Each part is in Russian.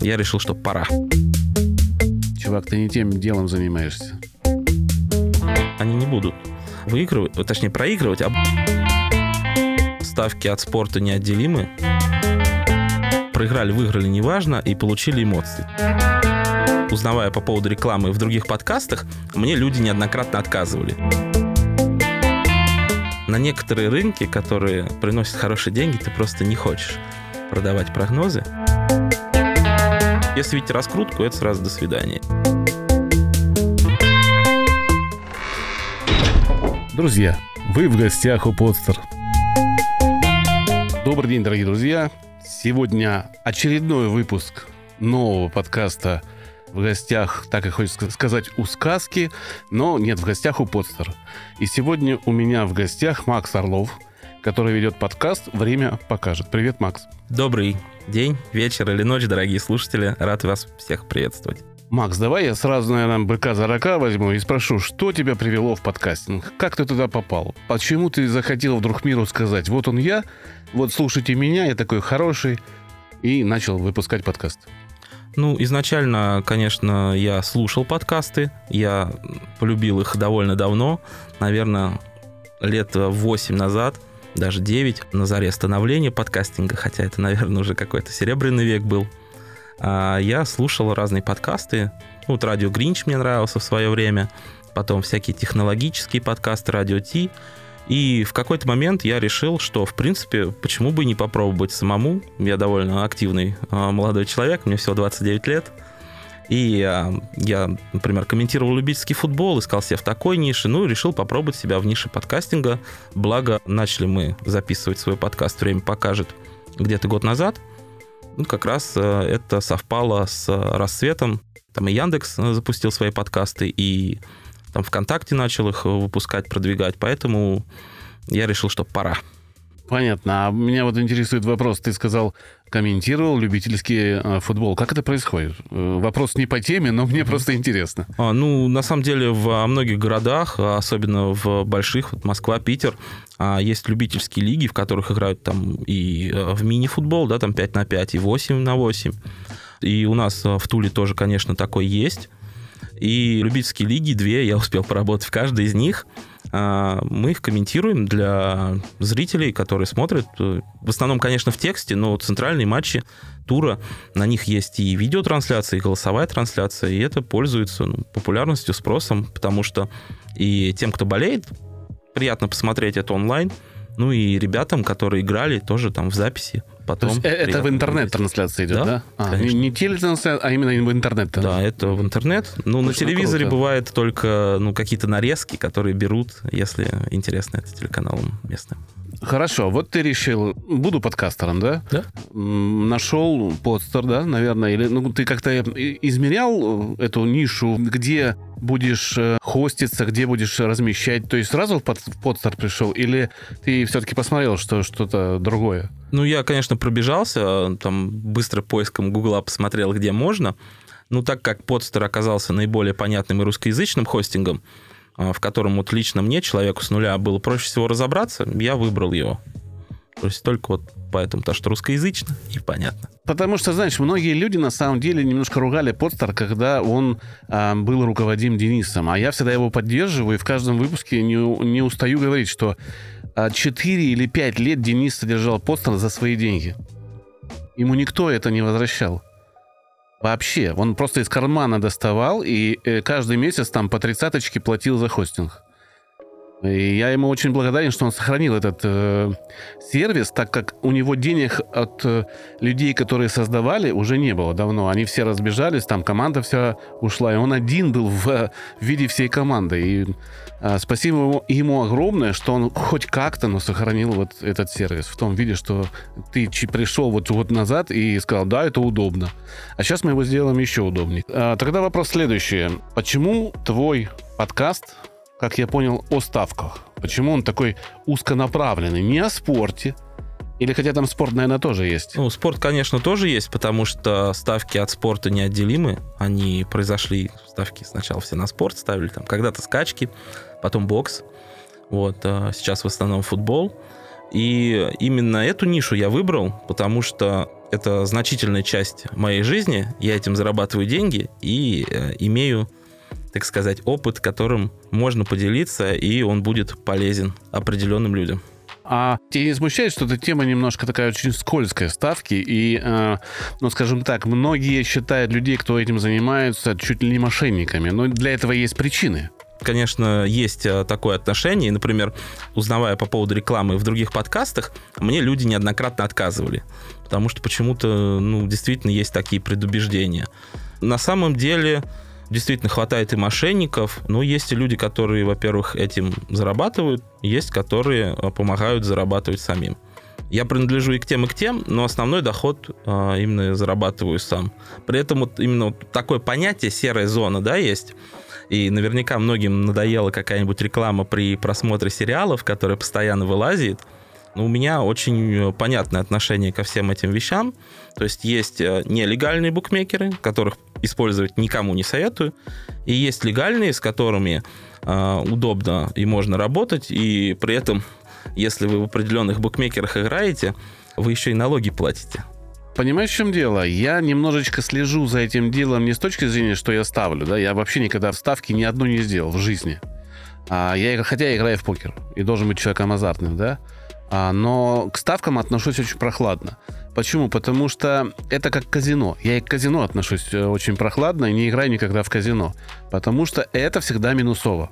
я решил, что пора. Чувак, ты не тем делом занимаешься. Они не будут выигрывать, точнее проигрывать, а ставки от спорта неотделимы. Проиграли, выиграли, неважно, и получили эмоции. Узнавая по поводу рекламы в других подкастах, мне люди неоднократно отказывали. На некоторые рынки, которые приносят хорошие деньги, ты просто не хочешь продавать прогнозы. Если видите раскрутку, это сразу до свидания. Друзья, вы в гостях у Подстер. Добрый день, дорогие друзья. Сегодня очередной выпуск нового подкаста в гостях, так и хочется сказать, у сказки, но нет, в гостях у Подстер. И сегодня у меня в гостях Макс Орлов, который ведет подкаст «Время покажет». Привет, Макс. Добрый день, вечер или ночь, дорогие слушатели. Рад вас всех приветствовать. Макс, давай я сразу, наверное, быка за рока возьму и спрошу, что тебя привело в подкастинг? Как ты туда попал? Почему ты захотел вдруг миру сказать, вот он я, вот слушайте меня, я такой хороший, и начал выпускать подкаст? Ну, изначально, конечно, я слушал подкасты, я полюбил их довольно давно, наверное, лет 8 назад, даже 9, на заре становления подкастинга, хотя это, наверное, уже какой-то серебряный век был. А я слушал разные подкасты. Ну, вот радио Гринч мне нравился в свое время, потом всякие технологические подкасты, радио Ти. И в какой-то момент я решил, что, в принципе, почему бы не попробовать самому. Я довольно активный а, молодой человек, мне всего 29 лет. И а, я, например, комментировал любительский футбол, искал себя в такой нише, ну и решил попробовать себя в нише подкастинга. Благо, начали мы записывать свой подкаст «Время покажет» где-то год назад. Ну, как раз а, это совпало с рассветом. Там и Яндекс запустил свои подкасты, и там ВКонтакте начал их выпускать, продвигать, поэтому я решил, что пора. Понятно. А меня вот интересует вопрос. Ты сказал, комментировал любительский э, футбол. Как это происходит? Э, вопрос не по теме, но мне просто интересно. А, ну, на самом деле, в многих городах, особенно в больших, вот Москва, Питер, а, есть любительские лиги, в которых играют там и э, в мини-футбол, да, там 5 на 5, и 8 на 8. И у нас в Туле тоже, конечно, такой есть. И любительские лиги, две, я успел поработать в каждой из них. А, мы их комментируем для зрителей, которые смотрят. Э, в основном, конечно, в тексте, но центральные матчи тура, на них есть и видеотрансляция, и голосовая трансляция, и это пользуется ну, популярностью, спросом, потому что и тем, кто болеет, приятно посмотреть это онлайн, ну и ребятам, которые играли, тоже там в записи потом... То есть э, это в интернет-трансляция идет, да? да? А, не, не телетрансляция, а именно в интернет. Да, это в интернет. Ну, на телевизоре круто. бывает только ну, какие-то нарезки, которые берут, если интересно это телеканалом местным. Хорошо, вот ты решил, буду подкастером, да? Да. Нашел подстер, да, наверное, или ну ты как-то измерял э, эту нишу, где будешь э, хоститься, где будешь размещать, то есть сразу в подстер пришел, или ты все-таки посмотрел, что что-то другое? Ну, я, конечно, пробежался, там быстро поиском Гугла посмотрел, где можно. Ну, так как подстер оказался наиболее понятным и русскоязычным хостингом, в котором вот лично мне, человеку с нуля, было проще всего разобраться, я выбрал его. То есть только вот поэтому, то что русскоязычно и понятно. Потому что, знаешь, многие люди на самом деле немножко ругали Подстер, когда он э, был руководим Денисом. А я всегда его поддерживаю и в каждом выпуске не, не устаю говорить, что э, а, 4 или 5 лет Денис содержал Подстер за свои деньги. Ему никто это не возвращал. Вообще, он просто из кармана доставал и э, каждый месяц там по тридцаточке платил за хостинг. И я ему очень благодарен, что он сохранил этот э, сервис, так как у него денег от э, людей, которые создавали, уже не было давно. Они все разбежались, там команда вся ушла, и он один был в, в виде всей команды. И э, спасибо ему, ему огромное, что он хоть как-то, но сохранил вот этот сервис в том виде, что ты пришел вот год назад и сказал, да, это удобно. А сейчас мы его сделаем еще удобнее. А, тогда вопрос следующий. Почему твой подкаст как я понял, о ставках. Почему он такой узконаправленный? Не о спорте, или хотя там спорт, наверное, тоже есть? Ну, спорт, конечно, тоже есть, потому что ставки от спорта неотделимы. Они произошли, ставки сначала все на спорт ставили, там когда-то скачки, потом бокс. Вот, а сейчас в основном футбол. И именно эту нишу я выбрал, потому что это значительная часть моей жизни. Я этим зарабатываю деньги и э, имею, так сказать, опыт, которым можно поделиться, и он будет полезен определенным людям. А тебя не смущает, что эта тема немножко такая очень скользкая ставки, и, э, ну, скажем так, многие считают людей, кто этим занимается, чуть ли не мошенниками, но для этого есть причины конечно, есть э, такое отношение. Например, узнавая по поводу рекламы в других подкастах, мне люди неоднократно отказывали. Потому что почему-то, ну, действительно есть такие предубеждения. На самом деле, действительно хватает и мошенников, но есть и люди, которые, во-первых, этим зарабатывают, есть, которые э, помогают зарабатывать самим. Я принадлежу и к тем, и к тем, но основной доход а, именно зарабатываю сам. При этом вот именно вот такое понятие серая зона, да, есть. И наверняка многим надоела какая-нибудь реклама при просмотре сериалов, которая постоянно вылазит. Но у меня очень понятное отношение ко всем этим вещам. То есть есть э, нелегальные букмекеры, которых использовать никому не советую. И есть легальные, с которыми э, удобно и можно работать. И при этом, если вы в определенных букмекерах играете, вы еще и налоги платите. Понимаешь, в чем дело? Я немножечко слежу за этим делом не с точки зрения, что я ставлю, да, я вообще никогда ставки ни одну не сделал в жизни. А, я, хотя я играю в покер и должен быть человеком азартным, да, но к ставкам отношусь очень прохладно. Почему? Потому что это как казино. Я и к казино отношусь э, очень прохладно и не играю никогда в казино. Потому что это всегда минусово.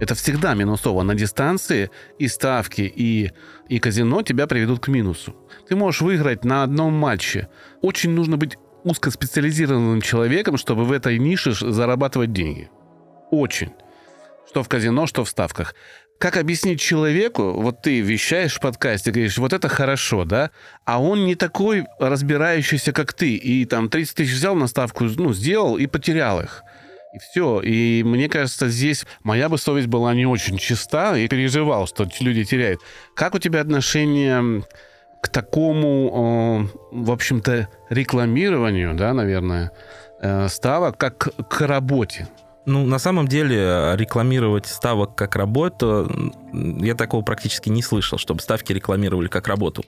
Это всегда минусово. На дистанции и ставки, и, и казино тебя приведут к минусу. Ты можешь выиграть на одном матче. Очень нужно быть узкоспециализированным человеком, чтобы в этой нише зарабатывать деньги. Очень. Что в казино, что в ставках. Как объяснить человеку, вот ты вещаешь в подкасте, говоришь, вот это хорошо, да, а он не такой разбирающийся, как ты, и там 30 тысяч взял на ставку, ну, сделал и потерял их. И все. И мне кажется, здесь моя бы совесть была не очень чиста и переживал, что люди теряют. Как у тебя отношение к такому, в общем-то, рекламированию, да, наверное, э, ставок, как к работе? Ну, на самом деле, рекламировать ставок как работу, я такого практически не слышал, чтобы ставки рекламировали как работу.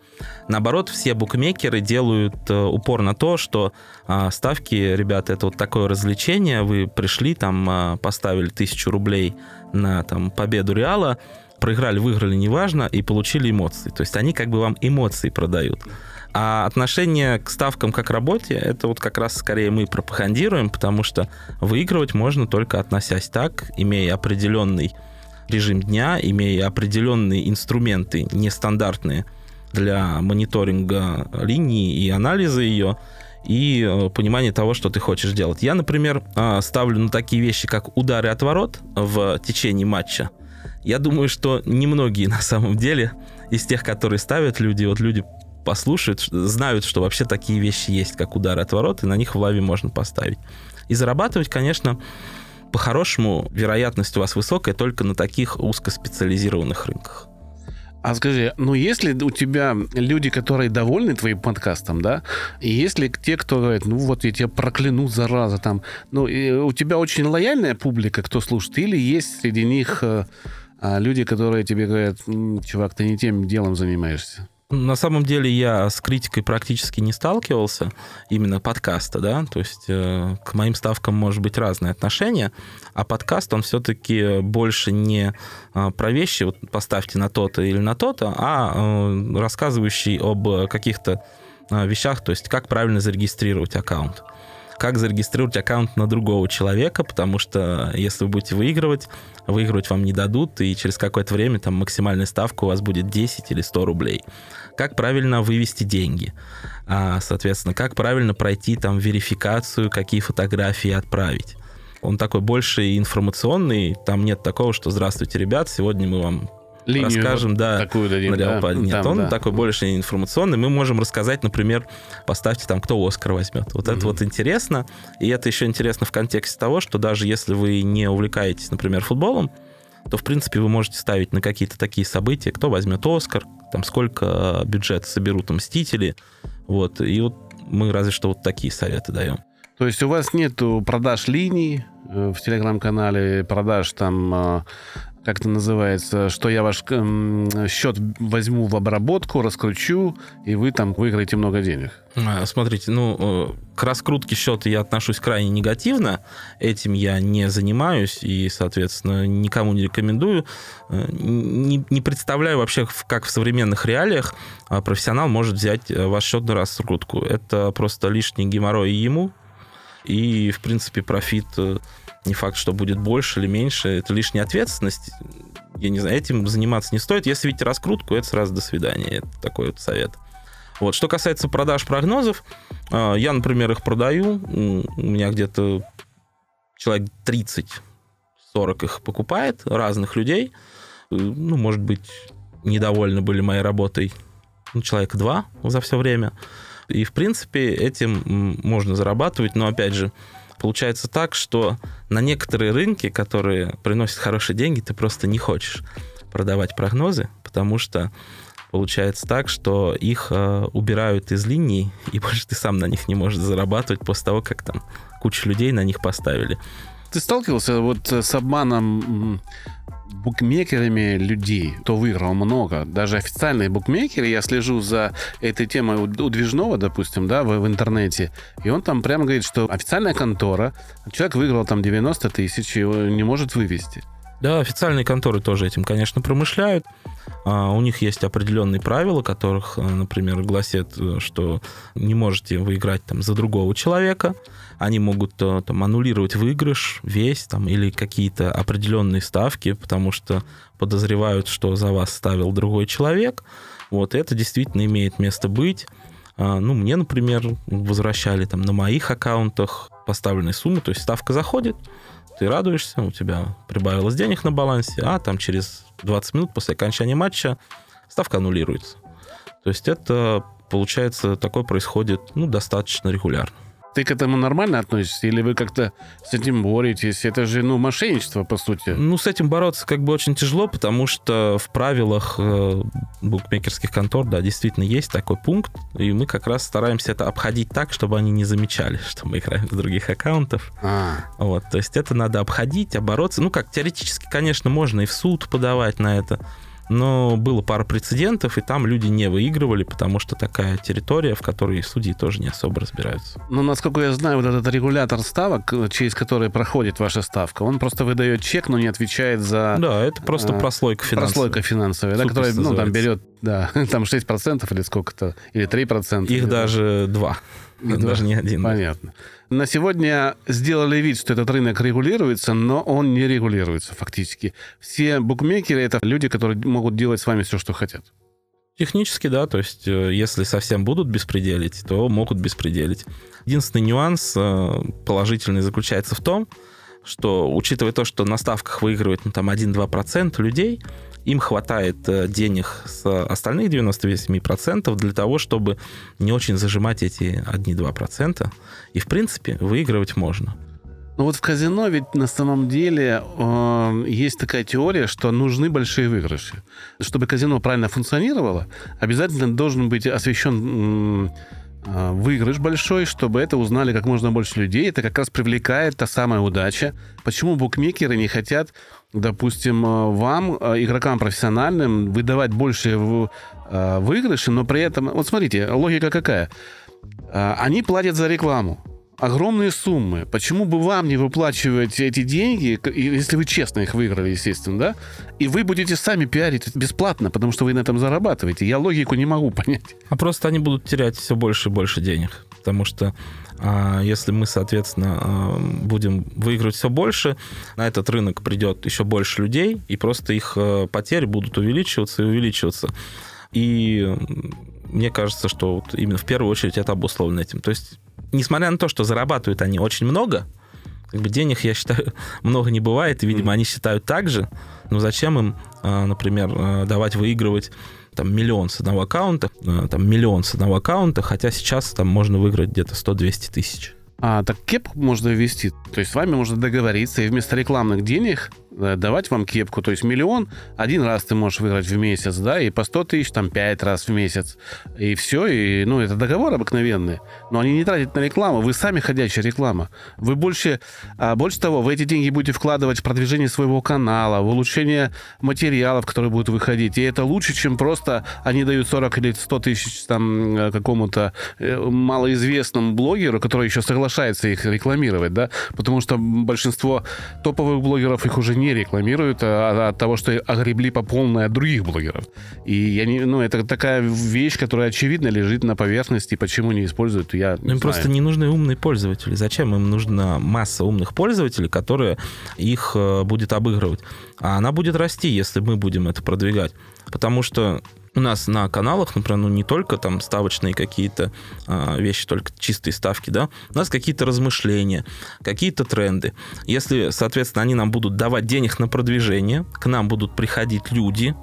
Наоборот, все букмекеры делают э, упор на то, что а, ставки, ребята, это вот такое развлечение, вы пришли, там, а, поставили тысячу рублей на там, победу Реала, проиграли, выиграли, неважно, и получили эмоции. То есть они как бы вам эмоции продают. А отношение к ставкам как работе, это вот как раз скорее мы пропагандируем, потому что выигрывать можно только относясь так, имея определенный режим дня, имея определенные инструменты нестандартные для мониторинга линии и анализа ее, и э, понимание того, что ты хочешь делать. Я, например, э, ставлю на такие вещи, как удары от ворот в течение матча. Я думаю, что немногие на самом деле из тех, которые ставят люди, вот люди послушают, знают, что вообще такие вещи есть, как удары от ворот, и на них в лаве можно поставить. И зарабатывать, конечно, по-хорошему, вероятность у вас высокая только на таких узкоспециализированных рынках. А скажи, ну если у тебя люди, которые довольны твоим подкастом, да, и если те, кто говорит, ну вот я тебя прокляну, зараза, там, ну у тебя очень лояльная публика, кто слушает, или есть среди них э, а, люди, которые тебе говорят, чувак, ты не тем делом занимаешься? На самом деле я с критикой практически не сталкивался, именно подкаста, да, то есть э, к моим ставкам может быть разное отношение, а подкаст, он все-таки больше не э, про вещи, вот поставьте на то-то или на то-то, а э, рассказывающий об каких-то э, вещах, то есть как правильно зарегистрировать аккаунт. Как зарегистрировать аккаунт на другого человека, потому что если вы будете выигрывать, выигрывать вам не дадут, и через какое-то время там максимальная ставка у вас будет 10 или 100 рублей. Как правильно вывести деньги? А, соответственно, как правильно пройти там верификацию, какие фотографии отправить? Он такой больше информационный, там нет такого, что «Здравствуйте, ребят, сегодня мы вам Линию расскажем, вот да. Такую дадим, да? Нет, там, он да. такой больше информационный. Мы можем рассказать, например, поставьте там, кто Оскар возьмет. Вот угу. это вот интересно. И это еще интересно в контексте того, что даже если вы не увлекаетесь, например, футболом, то, в принципе, вы можете ставить на какие-то такие события, кто возьмет Оскар, там сколько бюджет соберут Мстители. Вот. И вот мы разве что вот такие советы даем. То есть у вас нет продаж линий э, в телеграм-канале, продаж там э, как это называется, что я ваш э, счет возьму в обработку, раскручу, и вы там выиграете много денег. А, смотрите, ну, э, к раскрутке счета я отношусь крайне негативно. Этим я не занимаюсь и, соответственно, никому не рекомендую. Э, не, не представляю вообще, как в современных реалиях а, профессионал может взять э, ваш счет на раскрутку. Это просто лишний геморрой ему, и, в принципе, профит не факт, что будет больше или меньше. Это лишняя ответственность. Я не знаю, этим заниматься не стоит. Если видите раскрутку, это сразу до свидания. Это такой вот совет. Вот. Что касается продаж прогнозов, а, я, например, их продаю. У меня где-то человек 30-40 их покупает, разных людей. Э, ну, может быть, недовольны были моей работой ну, человека два за все время. И, в принципе, этим можно зарабатывать, но, опять же, получается так, что на некоторые рынки, которые приносят хорошие деньги, ты просто не хочешь продавать прогнозы, потому что получается так, что их э, убирают из линий, и больше ты сам на них не можешь зарабатывать после того, как там куча людей на них поставили. Ты сталкивался вот с обманом букмекерами людей, кто выиграл много. Даже официальные букмекеры, я слежу за этой темой у Движного, допустим, да, в, в интернете, и он там прямо говорит, что официальная контора, человек выиграл там 90 тысяч, его не может вывести. Да, официальные конторы тоже этим, конечно, промышляют. А, у них есть определенные правила, которых, э, например, гласят, э, что не можете выиграть там за другого человека. Они могут э, там аннулировать выигрыш весь там или какие-то определенные ставки, потому что подозревают, что за вас ставил другой человек. Вот это действительно имеет место быть. А, ну, мне, например, возвращали там на моих аккаунтах поставленные суммы, то есть ставка заходит, ты радуешься, у тебя прибавилось денег на балансе, а там через 20 минут после окончания матча ставка аннулируется. То есть это, получается, такое происходит ну, достаточно регулярно. Ты к этому нормально относишься? Или вы как-то с этим боретесь? Это же, ну, мошенничество, по сути. Ну, с этим бороться как бы очень тяжело, потому что в правилах э, букмекерских контор, да, действительно есть такой пункт, и мы как раз стараемся это обходить так, чтобы они не замечали, что мы играем с других аккаунтов. А. Вот, то есть это надо обходить, обороться. Ну, как теоретически, конечно, можно и в суд подавать на это, но было пара прецедентов, и там люди не выигрывали, потому что такая территория, в которой судьи тоже не особо разбираются. Ну, насколько я знаю, вот этот регулятор ставок, через который проходит ваша ставка, он просто выдает чек, но не отвечает за... Да, это просто а, прослойка финансовая. Прослойка финансовая, да, которая, ну, там берет, да, там 6% или сколько-то, или 3%. Их или даже два. Даже не один. Понятно. На сегодня сделали вид, что этот рынок регулируется, но он не регулируется фактически. Все букмекеры — это люди, которые могут делать с вами все, что хотят. Технически, да, то есть э, если совсем будут беспределить, то могут беспределить. Единственный нюанс э, положительный заключается в том, что, учитывая то, что на ставках выигрывает ну, там 1-2% людей, им хватает э, денег с остальных 98% для того, чтобы не очень зажимать эти 1-2%. И, в принципе, выигрывать можно. Ну вот в казино ведь на самом деле э, есть такая теория, что нужны большие выигрыши. Чтобы казино правильно функционировало, обязательно должен быть освещен э, выигрыш большой, чтобы это узнали как можно больше людей. Это как раз привлекает та самая удача. Почему букмекеры не хотят допустим, э, вам, э, игрокам профессиональным, выдавать больше э, выигрыши, но при этом... Вот смотрите, логика какая. Они платят за рекламу огромные суммы. Почему бы вам не выплачивать эти деньги, если вы честно их выиграли, естественно, да? И вы будете сами пиарить бесплатно, потому что вы на этом зарабатываете. Я логику не могу понять. А просто они будут терять все больше и больше денег. Потому что а если мы, соответственно, а, будем выигрывать все больше, на этот рынок придет еще больше людей, и просто их а, потери будут увеличиваться и увеличиваться. И мне кажется, что вот именно в первую очередь это обусловлено этим. То есть, несмотря на то, что зарабатывают они очень много, как бы денег, я считаю, много не бывает, и, видимо, они считают так же, но зачем им, а, например, давать выигрывать там миллион с одного аккаунта, э, там миллион с одного аккаунта, хотя сейчас там можно выиграть где-то 100-200 тысяч. А, так кеп можно ввести. То есть с вами можно договориться и вместо рекламных денег давать вам кепку. То есть миллион один раз ты можешь выиграть в месяц, да, и по 100 тысяч там 5 раз в месяц. И все, и, ну, это договор обыкновенный. Но они не тратят на рекламу. Вы сами ходячая реклама. Вы больше, а больше того, вы эти деньги будете вкладывать в продвижение своего канала, в улучшение материалов, которые будут выходить. И это лучше, чем просто они дают 40 или 100 тысяч там э, какому-то э, малоизвестному блогеру, который еще соглашается их рекламировать, да, потому что большинство топовых блогеров их уже не рекламируют а, от того, что огребли по полной от других блогеров. И я не, ну, это такая вещь, которая очевидно лежит на поверхности, почему не используют, я ну, Им не просто не нужны умные пользователи. Зачем им нужна масса умных пользователей, которые их э, будет обыгрывать? А она будет расти, если мы будем это продвигать. Потому что у нас на каналах, например, ну не только там ставочные какие-то а, вещи, только чистые ставки, да, у нас какие-то размышления, какие-то тренды. Если, соответственно, они нам будут давать денег на продвижение, к нам будут приходить люди,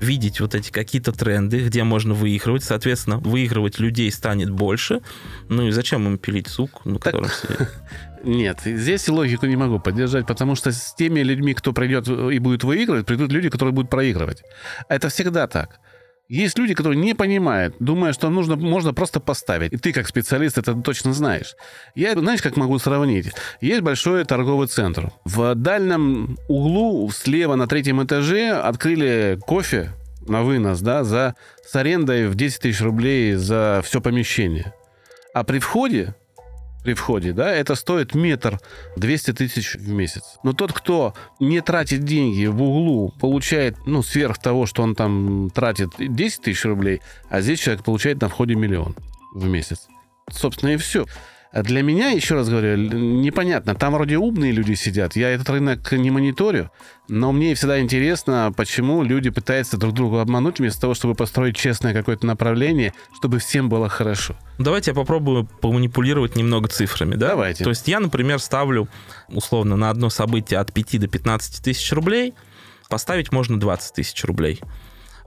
видеть вот эти какие-то тренды, где можно выигрывать, соответственно, выигрывать людей станет больше. Ну и зачем им пилить сук, на котором Нет, здесь логику не могу поддержать, потому что с теми людьми, кто придет и будет выигрывать, придут люди, которые будут проигрывать. Это всегда так. Есть люди, которые не понимают, думая, что нужно, можно просто поставить. И ты, как специалист, это точно знаешь. Я, знаешь, как могу сравнить? Есть большой торговый центр. В дальнем углу, слева на третьем этаже, открыли кофе на вынос, да, за, с арендой в 10 тысяч рублей за все помещение. А при входе при входе, да, это стоит метр 200 тысяч в месяц. Но тот, кто не тратит деньги в углу, получает, ну, сверх того, что он там тратит 10 тысяч рублей, а здесь человек получает на входе миллион в месяц. Собственно, и все. Для меня, еще раз говорю, непонятно. Там вроде умные люди сидят. Я этот рынок не мониторю, но мне всегда интересно, почему люди пытаются друг друга обмануть вместо того, чтобы построить честное какое-то направление, чтобы всем было хорошо. Давайте я попробую поманипулировать немного цифрами, да? Давайте. То есть я, например, ставлю условно на одно событие от 5 до 15 тысяч рублей, поставить можно 20 тысяч рублей.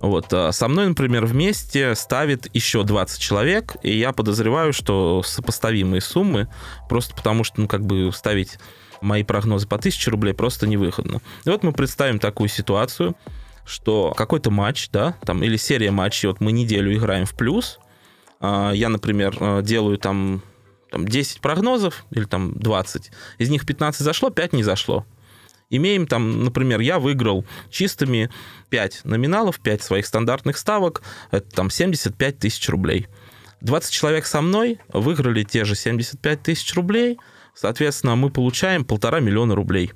Вот. А со мной, например, вместе ставит еще 20 человек, и я подозреваю, что сопоставимые суммы, просто потому что, ну, как бы ставить мои прогнозы по 1000 рублей просто невыходно. И вот мы представим такую ситуацию, что какой-то матч, да, там, или серия матчей, вот мы неделю играем в плюс, а, я, например, а, делаю там, там 10 прогнозов, или там 20, из них 15 зашло, 5 не зашло имеем там, например, я выиграл чистыми 5 номиналов, 5 своих стандартных ставок, это там 75 тысяч рублей. 20 человек со мной выиграли те же 75 тысяч рублей, соответственно, мы получаем полтора миллиона рублей.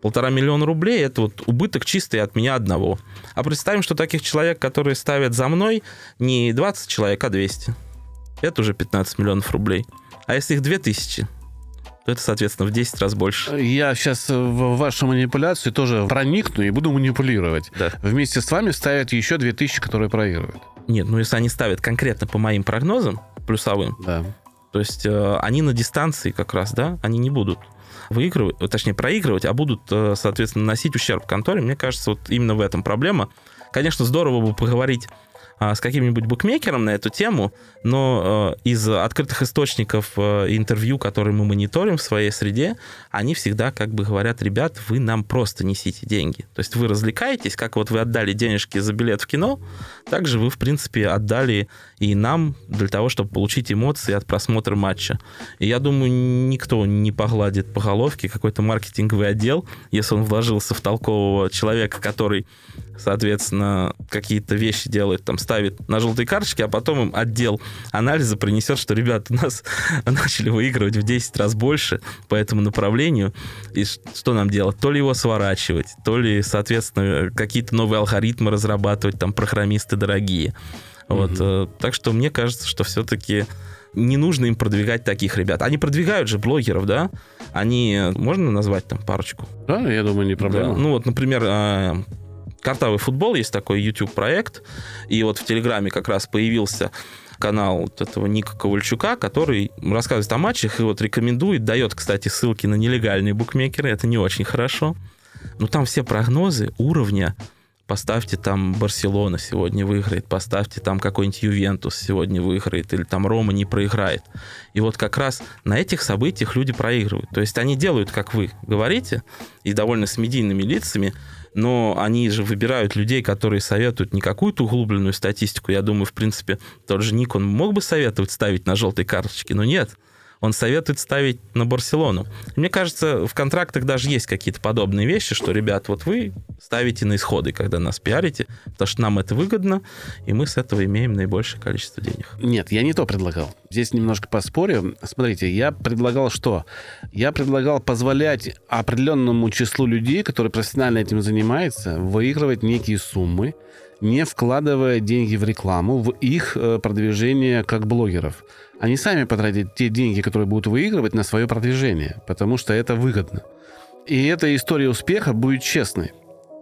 Полтора миллиона рублей – это вот убыток чистый от меня одного. А представим, что таких человек, которые ставят за мной, не 20 человек, а 200. Это уже 15 миллионов рублей. А если их 2000, то это, соответственно, в 10 раз больше. Я сейчас в вашу манипуляцию тоже проникну и буду манипулировать. Да. Вместе с вами ставят еще 2000, которые проигрывают. Нет, ну если они ставят конкретно по моим прогнозам, плюсовым, да. то есть э, они на дистанции как раз, да, они не будут выигрывать, точнее проигрывать, а будут, э, соответственно, носить ущерб конторе. Мне кажется, вот именно в этом проблема. Конечно, здорово бы поговорить с каким-нибудь букмекером на эту тему, но э, из открытых источников э, интервью, которые мы мониторим в своей среде, они всегда как бы говорят, ребят, вы нам просто несите деньги. То есть вы развлекаетесь, как вот вы отдали денежки за билет в кино, также вы, в принципе, отдали и нам для того, чтобы получить эмоции от просмотра матча. И я думаю, никто не погладит по головке какой-то маркетинговый отдел, если он вложился в толкового человека, который соответственно, какие-то вещи делает, там, ставит на желтые карточки, а потом им отдел анализа принесет, что, ребята, у нас начали выигрывать в 10 раз больше по этому направлению, и что нам делать? То ли его сворачивать, то ли, соответственно, какие-то новые алгоритмы разрабатывать, там, программисты дорогие. Вот, mm так что мне кажется, что все-таки не нужно им продвигать таких ребят. Они продвигают же блогеров, да? Они, можно назвать там парочку? Да, я думаю, не проблема. Да. Ну вот, например, а, Картавый футбол есть такой YouTube-проект, и вот в Телеграме как раз появился канал вот этого Ника Ковальчука, который рассказывает о матчах и вот рекомендует, дает, кстати, ссылки на нелегальные букмекеры, это не очень хорошо. Но там все прогнозы уровня поставьте там Барселона сегодня выиграет, поставьте там какой-нибудь Ювентус сегодня выиграет, или там Рома не проиграет. И вот как раз на этих событиях люди проигрывают. То есть они делают, как вы говорите, и довольно с медийными лицами, но они же выбирают людей, которые советуют не какую-то углубленную статистику. Я думаю, в принципе, тот же Ник, он мог бы советовать ставить на желтой карточке, но нет он советует ставить на Барселону. Мне кажется, в контрактах даже есть какие-то подобные вещи, что, ребят, вот вы ставите на исходы, когда нас пиарите, потому что нам это выгодно, и мы с этого имеем наибольшее количество денег. Нет, я не то предлагал. Здесь немножко поспорю. Смотрите, я предлагал что? Я предлагал позволять определенному числу людей, которые профессионально этим занимаются, выигрывать некие суммы, не вкладывая деньги в рекламу, в их э, продвижение как блогеров они сами потратят те деньги, которые будут выигрывать на свое продвижение, потому что это выгодно. И эта история успеха будет честной.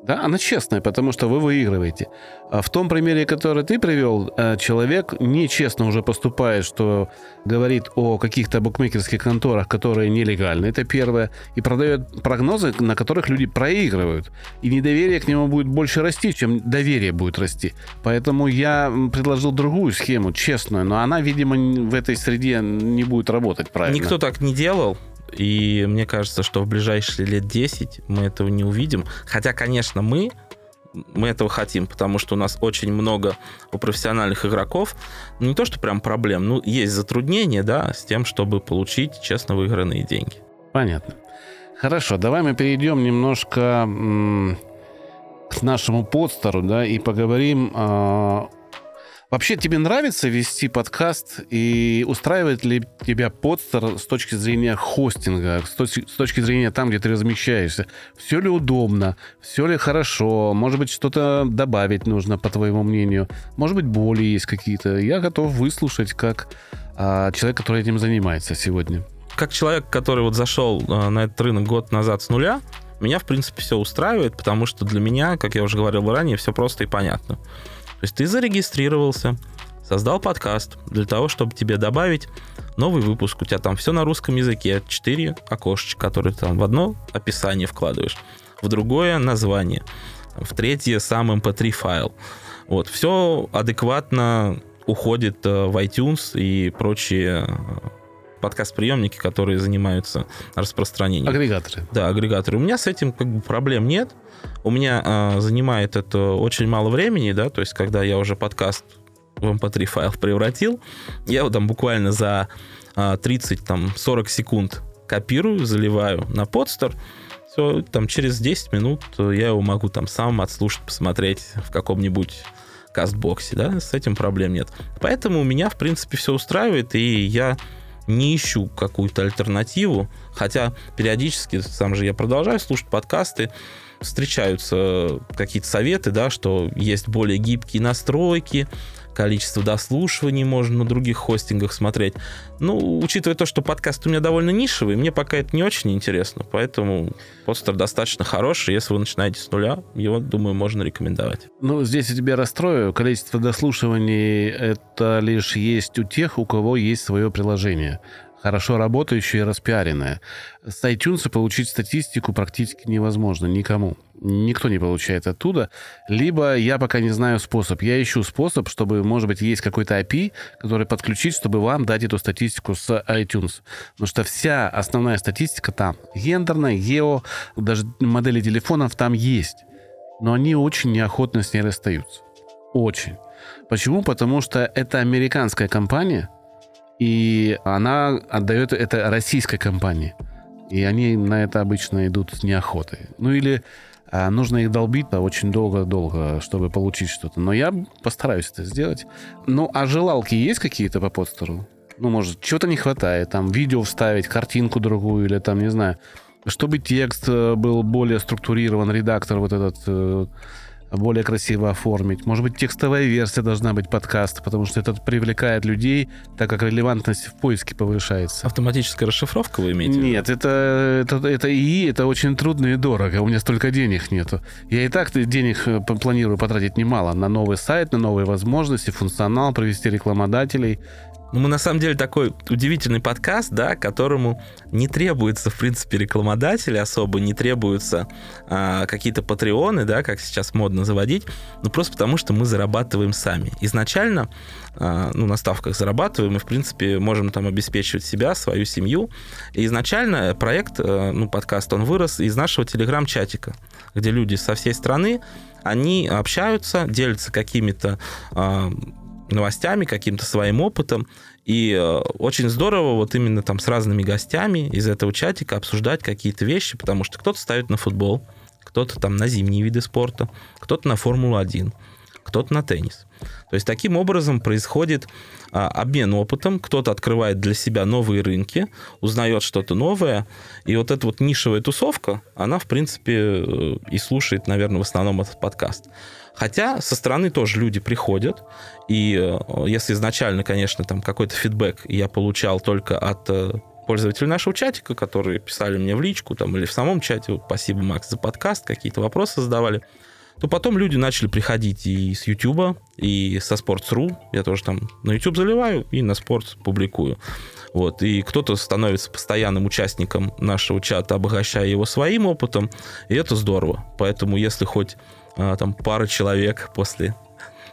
Да, она честная, потому что вы выигрываете. А в том примере, который ты привел, э, человек нечестно уже поступает, что говорит о каких-то букмекерских конторах, которые нелегальны, это первое, и продает прогнозы, на которых люди проигрывают. И недоверие к нему будет больше расти, чем доверие будет расти. Поэтому я предложил другую схему, честную, но она, видимо, в этой среде не будет работать правильно. Никто так не делал. И мне кажется, что в ближайшие лет 10 мы этого не увидим. Хотя, конечно, мы мы этого хотим, потому что у нас очень много у профессиональных игроков, не то, что прям проблем, ну, есть затруднения, да, с тем, чтобы получить честно выигранные деньги. Понятно. Хорошо, давай мы перейдем немножко к нашему подстеру, да, и поговорим э, Вообще, тебе нравится вести подкаст и устраивает ли тебя подстер с точки зрения хостинга, с точки, зрения там, где ты размещаешься? Все ли удобно? Все ли хорошо? Может быть, что-то добавить нужно, по твоему мнению? Может быть, боли есть какие-то? Я готов выслушать как а, человек, который этим занимается сегодня. Как человек, который вот зашел а, на этот рынок год назад с нуля, меня, в принципе, все устраивает, потому что для меня, как я уже говорил ранее, все просто и понятно. Есть ты зарегистрировался, создал подкаст для того, чтобы тебе добавить новый выпуск. У тебя там все на русском языке, четыре окошечка, которые ты там в одно описание вкладываешь, в другое название, в третье сам mp3 эм файл. Вот, все адекватно уходит э, в iTunes и прочие э, подкаст-приемники, которые занимаются распространением. Агрегаторы. Да, агрегаторы. У меня с этим как бы проблем нет. У меня э, занимает это очень мало времени, да, то есть когда я уже подкаст в mp3 эм файл превратил, я его там буквально за э, 30-40 секунд копирую, заливаю на подстер, все, там через 10 минут я его могу там сам отслушать, посмотреть в каком-нибудь кастбоксе, да, с этим проблем нет. Поэтому меня, в принципе, все устраивает, и я не ищу какую-то альтернативу, хотя периодически, сам же я продолжаю слушать подкасты, встречаются какие-то советы, да, что есть более гибкие настройки, количество дослушиваний можно на других хостингах смотреть. Ну, учитывая то, что подкаст у меня довольно нишевый, мне пока это не очень интересно, поэтому подстер достаточно хороший. Если вы начинаете с нуля, его, думаю, можно рекомендовать. Ну, здесь я тебя расстрою. Количество дослушиваний — это лишь есть у тех, у кого есть свое приложение хорошо работающее и распиаренное. С iTunes получить статистику практически невозможно никому. Никто не получает оттуда. Либо я пока не знаю способ. Я ищу способ, чтобы, может быть, есть какой-то API, который подключить, чтобы вам дать эту статистику с iTunes. Потому что вся основная статистика там. Гендерная, гео, даже модели телефонов там есть. Но они очень неохотно с ней расстаются. Очень. Почему? Потому что это американская компания, и она отдает это российской компании. И они на это обычно идут с неохотой. Ну или а, нужно их долбить очень долго-долго, чтобы получить что-то. Но я постараюсь это сделать. Ну, а желалки есть какие-то по подстеру? Ну, может, чего-то не хватает. Там видео вставить, картинку другую или там, не знаю. Чтобы текст э, был более структурирован, редактор вот этот э, более красиво оформить. Может быть, текстовая версия должна быть подкаста, потому что это привлекает людей, так как релевантность в поиске повышается. Автоматическая расшифровка вы имеете? Нет, это, это, это ИИ, это очень трудно и дорого. У меня столько денег нету. Я и так денег э, планирую потратить немало на новый сайт, на новые возможности, функционал, провести рекламодателей. Ну, мы на самом деле такой удивительный подкаст, да, которому не требуется, в принципе, рекламодатели особо, не требуются а, какие-то патреоны, да, как сейчас модно заводить, ну просто потому, что мы зарабатываем сами. Изначально, а, ну, на ставках зарабатываем и, в принципе, можем там обеспечивать себя, свою семью. И изначально проект, а, ну, подкаст, он вырос из нашего телеграм-чатика, где люди со всей страны, они общаются, делятся какими-то а, новостями, каким-то своим опытом. И э, очень здорово вот именно там с разными гостями из этого чатика обсуждать какие-то вещи, потому что кто-то ставит на футбол, кто-то там на зимние виды спорта, кто-то на Формулу-1, кто-то на теннис. То есть таким образом происходит а, обмен опытом, кто-то открывает для себя новые рынки, узнает что-то новое, и вот эта вот нишевая тусовка, она, в принципе, э, и слушает, наверное, в основном этот подкаст. Хотя со стороны тоже люди приходят, и э, если изначально, конечно, там какой-то фидбэк я получал только от э, пользователей нашего чатика, которые писали мне в личку там, или в самом чате, спасибо, Макс, за подкаст, какие-то вопросы задавали, то потом люди начали приходить и с YouTube, и со Sports.ru. Я тоже там на YouTube заливаю и на Sports публикую. Вот. И кто-то становится постоянным участником нашего чата, обогащая его своим опытом, и это здорово. Поэтому если хоть там пара человек после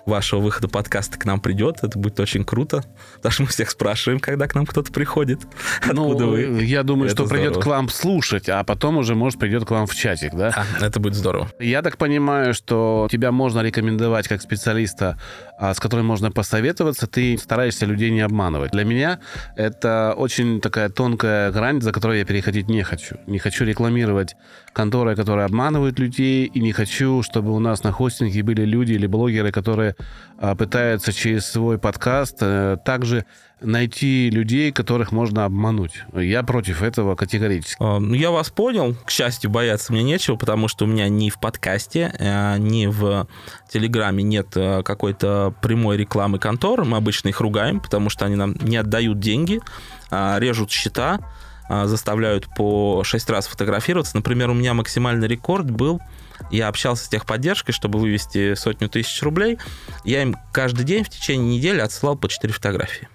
вашего выхода подкаста к нам придет. Это будет очень круто. Потому что мы всех спрашиваем, когда к нам кто-то приходит. Ну, Откуда ну, вы? Я думаю, это что здорово. придет к вам слушать, а потом уже, может, придет к вам в чатик, да? А, это будет здорово. Я так понимаю, что тебя можно рекомендовать как специалиста, а, с которым можно посоветоваться. Ты стараешься людей не обманывать. Для меня это очень такая тонкая грань, за которую я переходить не хочу. Не хочу рекламировать конторы, которые обманывают людей, и не хочу, чтобы у нас на хостинге были люди или блогеры, которые а, пытаются через свой подкаст э, также найти людей, которых можно обмануть. Я против этого категорически. А, ну, я вас понял. К счастью, бояться мне нечего, потому что у меня ни в подкасте, э, ни в Телеграме нет э, какой-то прямой рекламы контор. Мы обычно их ругаем, потому что они нам не отдают деньги, а режут счета, заставляют по 6 раз фотографироваться. Например, у меня максимальный рекорд был я общался с техподдержкой, чтобы вывести сотню тысяч рублей. Я им каждый день в течение недели отсылал по 4 фотографии.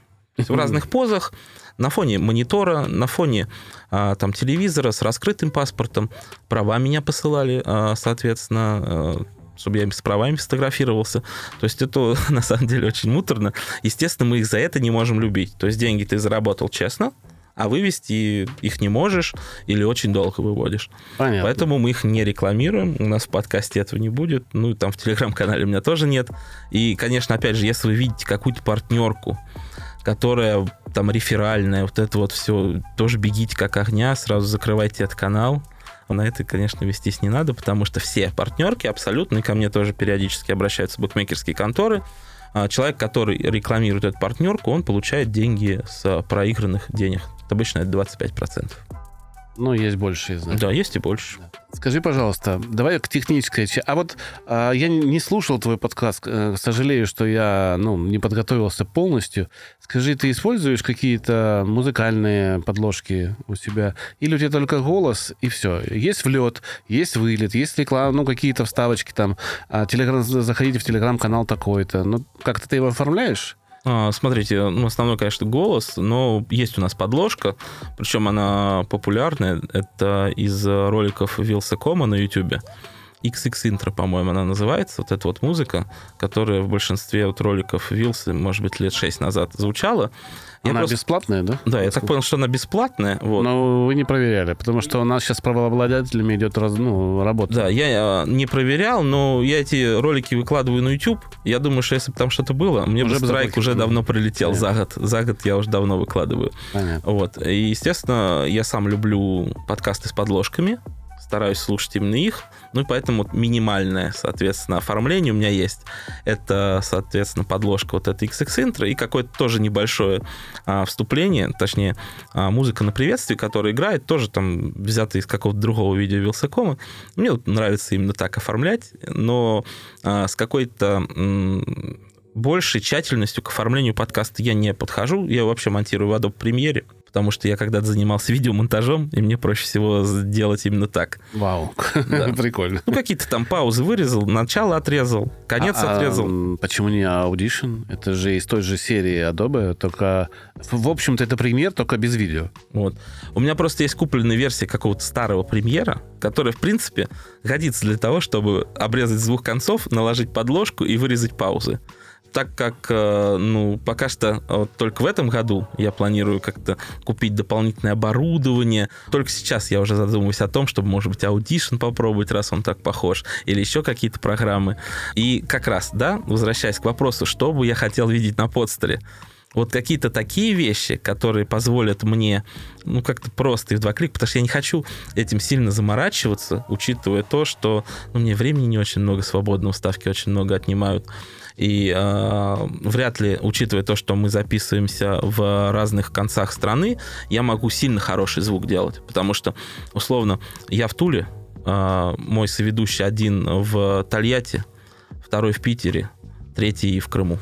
В разных позах, на фоне монитора, на фоне а, там телевизора с раскрытым паспортом. Права меня посылали, а, соответственно, а, чтобы я с правами фотографировался. То есть это на самом деле очень муторно. Естественно, мы их за это не можем любить. То есть деньги ты заработал честно, а вывести их не можешь или очень долго выводишь. Понятно. Поэтому мы их не рекламируем, у нас в подкасте этого не будет, ну, там в телеграм-канале у меня тоже нет. И, конечно, опять же, если вы видите какую-то партнерку, которая там реферальная, вот это вот все, тоже бегите как огня, сразу закрывайте этот канал. На это, конечно, вестись не надо, потому что все партнерки абсолютно, и ко мне тоже периодически обращаются букмекерские конторы, а человек, который рекламирует эту партнерку, он получает деньги с проигранных денег. Обычно это 25%. Ну, есть больше, я знаю. Да, есть и больше. Скажи, пожалуйста, давай к технической. А вот а, я не слушал твой подкаст. Э, сожалею, что я ну, не подготовился полностью. Скажи, ты используешь какие-то музыкальные подложки у себя? Или у тебя только голос и все? Есть влет, есть вылет, есть реклама, ну, какие-то вставочки там. А, телеграм, заходите в телеграм-канал такой-то. Ну, как-то ты его оформляешь? А, смотрите, ну, основной, конечно, голос, но есть у нас подложка, причем она популярная. Это из роликов Вилсакома на YouTube. XX Intro, по-моему, она называется. Вот эта вот музыка, которая в большинстве вот роликов Вилса, может быть, лет 6 назад звучала. Я она просто... бесплатная, да? Да, я так понял, что она бесплатная. Вот. Но вы не проверяли, потому что у нас сейчас с правообладателями идет раз, ну, работа. Да, я не проверял, но я эти ролики выкладываю на YouTube. Я думаю, что если бы там что-то было, мне уже бы страйк уже давно прилетел Понятно. за год. За год я уже давно выкладываю. Понятно. Вот. И, естественно, я сам люблю подкасты с подложками стараюсь слушать именно их. Ну и поэтому минимальное, соответственно, оформление у меня есть. Это, соответственно, подложка вот этой XX Intro и какое-то тоже небольшое а, вступление, точнее, а, музыка на приветствие, которая играет, тоже там взята из какого-то другого видео Вилсакома. Мне вот нравится именно так оформлять, но а, с какой-то большей тщательностью к оформлению подкаста я не подхожу. Я вообще монтирую в Adobe Premiere потому что я когда-то занимался видеомонтажом, и мне проще всего сделать именно так. Вау, Да. прикольно. Ну, какие-то там паузы вырезал, начало отрезал, конец А, отрезал. м, Почему не Audition? Это же из той же серии Adobe, только... В общем-то, это пример, только без видео. Вот. У меня просто есть купленная версия какого-то старого премьера, которая, в принципе, годится для того, чтобы обрезать с двух концов, наложить подложку и вырезать паузы. Так как, э, ну, пока что вот только в этом году я планирую как-то купить дополнительное оборудование. Только сейчас я уже задумываюсь о том, чтобы, может быть, Audition попробовать, раз он так похож, или еще какие-то программы. И как раз, да, возвращаясь к вопросу, что бы я хотел видеть на подстере, вот какие-то такие вещи, которые позволят мне, ну, как-то просто и в два клика, потому что я не хочу этим сильно заморачиваться, учитывая то, что ну, мне времени не очень много свободного, ставки очень много отнимают. И э, вряд ли, учитывая то, что мы записываемся в разных концах страны, я могу сильно хороший звук делать. Потому что, условно, я в Туле, э, мой соведущий один в Тольятти, второй в Питере, третий в Крыму.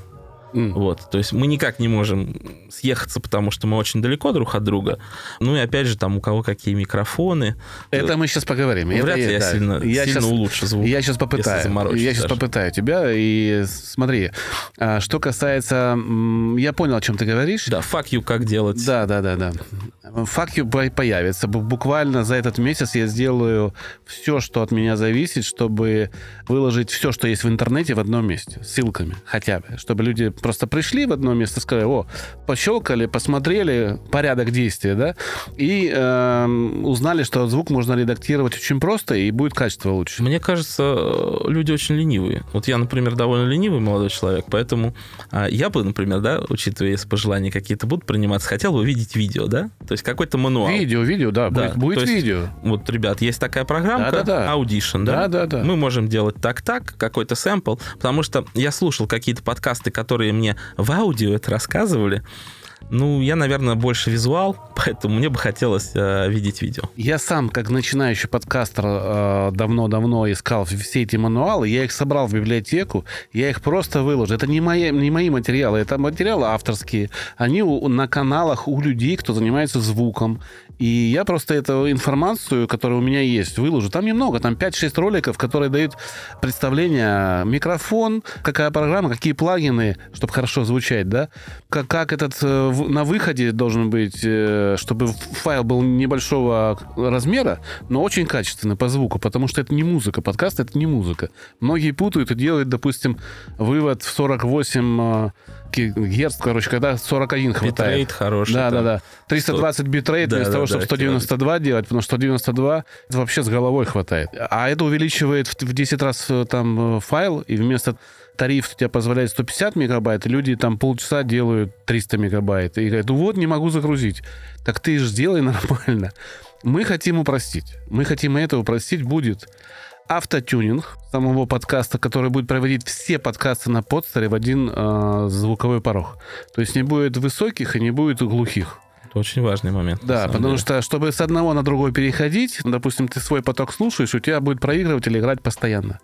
М. Вот, то есть мы никак не можем съехаться, потому что мы очень далеко друг от друга. Ну и опять же, там у кого какие микрофоны. Это мы сейчас поговорим. Это вряд ли я да. сильно, Я сильно щас- улучшу звук. Я сейчас попытаю. Я сейчас даже. попытаю тебя. И смотри, а, что касается... Я понял, о чем ты говоришь. Да, fuck you, как делать. Да, да, да, да. Fuck you по- появится. Бу- Буквально за этот месяц я сделаю все, что от меня зависит, чтобы выложить все, что есть в интернете в одном месте, ссылками хотя бы, чтобы люди просто пришли в одно место, сказали, о, пощелкали, посмотрели порядок действия, да, и эм, узнали, что звук можно редактировать очень просто и будет качество лучше. Мне кажется, э, люди очень ленивые. Вот я, например, довольно ленивый молодой человек, поэтому а, я бы, например, да, учитывая, если пожелания какие-то будут приниматься, хотел бы увидеть видео, да? То есть какой-то мануал. Видео, видео, да, Да, будет, будет есть видео. Вот, ребят, есть такая программка, Да-да-да. Audition, да? Да, да, да. Мы можем делать так-так, какой-то сэмпл, потому что я слушал какие-то подкасты, которые мне в аудио это рассказывали. Ну, я, наверное, больше визуал, поэтому мне бы хотелось э, видеть видео. Я сам, как начинающий подкастер, э, давно-давно искал все эти мануалы, я их собрал в библиотеку, я их просто выложил. Это не мои, не мои материалы, это материалы авторские. Они у- на каналах у людей, кто занимается звуком. И я просто эту информацию, которая у меня есть, выложу. Там немного, там 5-6 роликов, которые дают представление микрофон, какая программа, какие плагины, чтобы хорошо звучать, да, как, как этот э, на выходе должен быть, э, чтобы файл был небольшого размера, но очень качественный по звуку, потому что это не музыка, подкаст это не музыка. Многие путают и делают, допустим, вывод в 48 э, ки- герц, короче, когда 41 хватает. Битрейт хороший. Да, да, да. 320 битрейт Да, вместо да, того, да, чтобы 192 делать, потому что 192 это вообще с головой хватает. А это увеличивает в в 10 раз э, там э, файл, и вместо тариф у тебя позволяет 150 мегабайт, и люди там полчаса делают 300 мегабайт. И говорят, ну вот, не могу загрузить. Так ты же сделай нормально. Мы хотим упростить. Мы хотим это упростить будет автотюнинг самого подкаста, который будет проводить все подкасты на подстере в один э, звуковой порог. То есть не будет высоких и не будет глухих. Это очень важный момент. Да, потому деле. что, чтобы с одного на другой переходить, допустим, ты свой поток слушаешь, у тебя будет проигрыватель играть постоянно.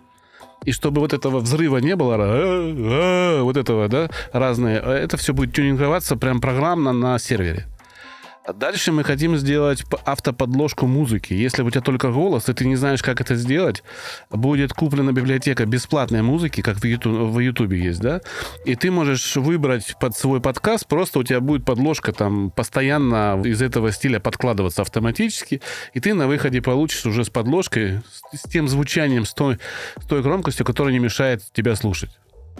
И чтобы вот этого взрыва не было, «А, а», вот этого, да, разные, э, это все будет тюнинговаться прям программно на сервере. А дальше мы хотим сделать автоподложку музыки. Если у тебя только голос, и ты не знаешь, как это сделать, будет куплена библиотека бесплатной музыки, как в Юту- в Ютубе есть, да? И ты можешь выбрать под свой подкаст, просто у тебя будет подложка там постоянно из этого стиля подкладываться автоматически, и ты на выходе получишь уже с подложкой, с, с тем звучанием, с той, с той громкостью, которая не мешает тебя слушать.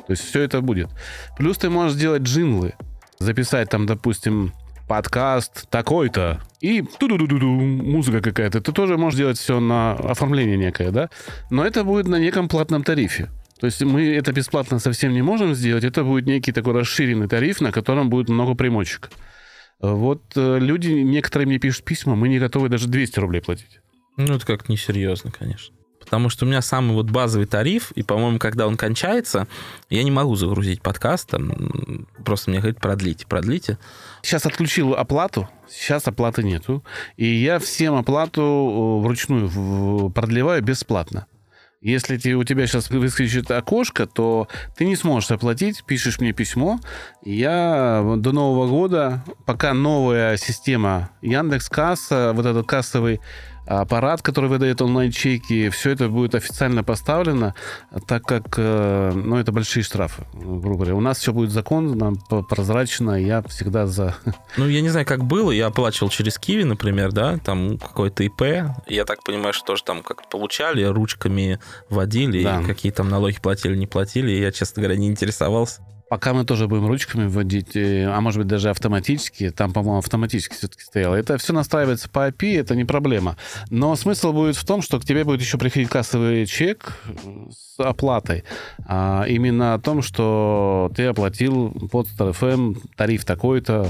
То есть все это будет. Плюс ты можешь сделать джинглы, записать там, допустим, подкаст такой-то, и ту-ду-ду-ду-ду, музыка какая-то. Ты тоже можешь делать все на оформление некое, да? Но это будет на неком платном тарифе. То есть мы это бесплатно совсем не можем сделать. Это будет некий такой расширенный тариф, на котором будет много примочек. Вот э, люди, некоторые мне пишут письма, мы не готовы даже 200 рублей платить. Ну, это как несерьезно, конечно. Потому что у меня самый вот базовый тариф, и, по-моему, когда он кончается, я не могу загрузить подкаст, там, просто мне говорит, продлите, продлите. Сейчас отключил оплату, сейчас оплаты нету. И я всем оплату э, вручную продлеваю бесплатно. Если у тебя сейчас выскочит окошко, то ты не сможешь оплатить, пишешь мне письмо. Я до Нового года, пока новая система Яндекс Касса, вот этот кассовый аппарат, который выдает онлайн-чеки, все это будет официально поставлено, так как, э, ну, это большие штрафы, грубо говоря. У нас все будет законно, прозрачно, я всегда за... Ну, я не знаю, как было. Я оплачивал через Киви, например, да, там какой-то ИП. Я так понимаю, что тоже там как-то получали, ручками водили, Да. какие там налоги платили, не платили. Я, честно говоря, не интересовался. Пока мы тоже будем ручками вводить, э, а может быть даже автоматически, там, по-моему, автоматически все-таки стояло. Это все настраивается по API, это не проблема. Но смысл будет в том, что к тебе будет еще приходить кассовый чек э, с оплатой. А именно о том, что ты оплатил под FM тариф такой-то,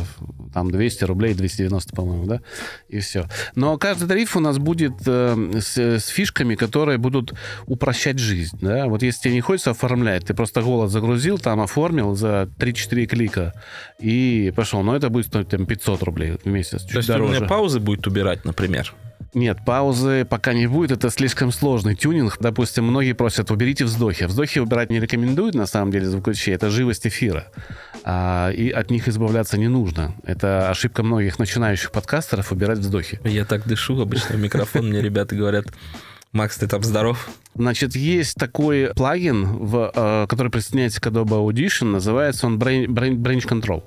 там 200 рублей, 290, по-моему, да? И все. Но каждый тариф у нас будет э, с, с фишками, которые будут упрощать жизнь, да? Вот если тебе не хочется оформлять, ты просто голос загрузил, там оформил за 3-4 клика и пошел. Но это будет стоить там 500 рублей в месяц, чуть То есть дороже. у меня паузы будет убирать, например. Нет, паузы пока не будет, это слишком сложный тюнинг. Допустим, многие просят, уберите вздохи. Вздохи убирать не рекомендуют, на самом деле, звукачей. Это живость эфира. А, и от них избавляться не нужно. Это ошибка многих начинающих подкастеров убирать вздохи. Я так дышу обычно в микрофон, мне ребята говорят, Макс, ты там здоров? Значит, есть такой плагин, в, э, который присоединяется к Adobe Audition, называется он Brain, Brain, Branch Control.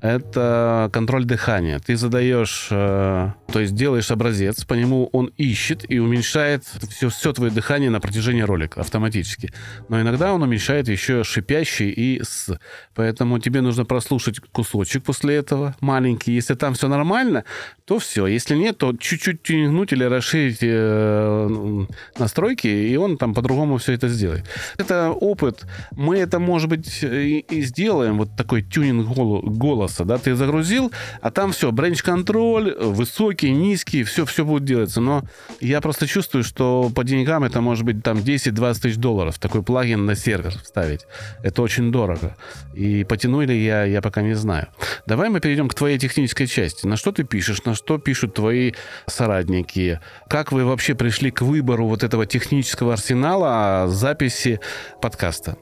Это контроль дыхания. Ты задаешь, э, то есть делаешь образец, по нему он ищет и уменьшает все, все твое дыхание на протяжении ролика автоматически. Но иногда он уменьшает еще шипящий и с. Поэтому тебе нужно прослушать кусочек после этого, маленький. Если там все нормально, то все. Если нет, то чуть-чуть тюнингнуть или расширить э, настройки, и он там по-другому все это сделает. Это опыт. Мы это, может быть, и, и сделаем, вот такой тюнинг голо- голоса, да, ты загрузил, а там все, бренч-контроль, высокий, низкий, все, все будет делаться. Но я просто чувствую, что по деньгам это может быть там 10-20 тысяч долларов, такой плагин на сервер вставить. Это очень дорого. И потяну ли я, я пока не знаю. Давай мы перейдем к твоей технической части. На что ты пишешь, на что пишут твои соратники? Как вы вообще пришли к выбору вот этого технического арсенала записи подкаста?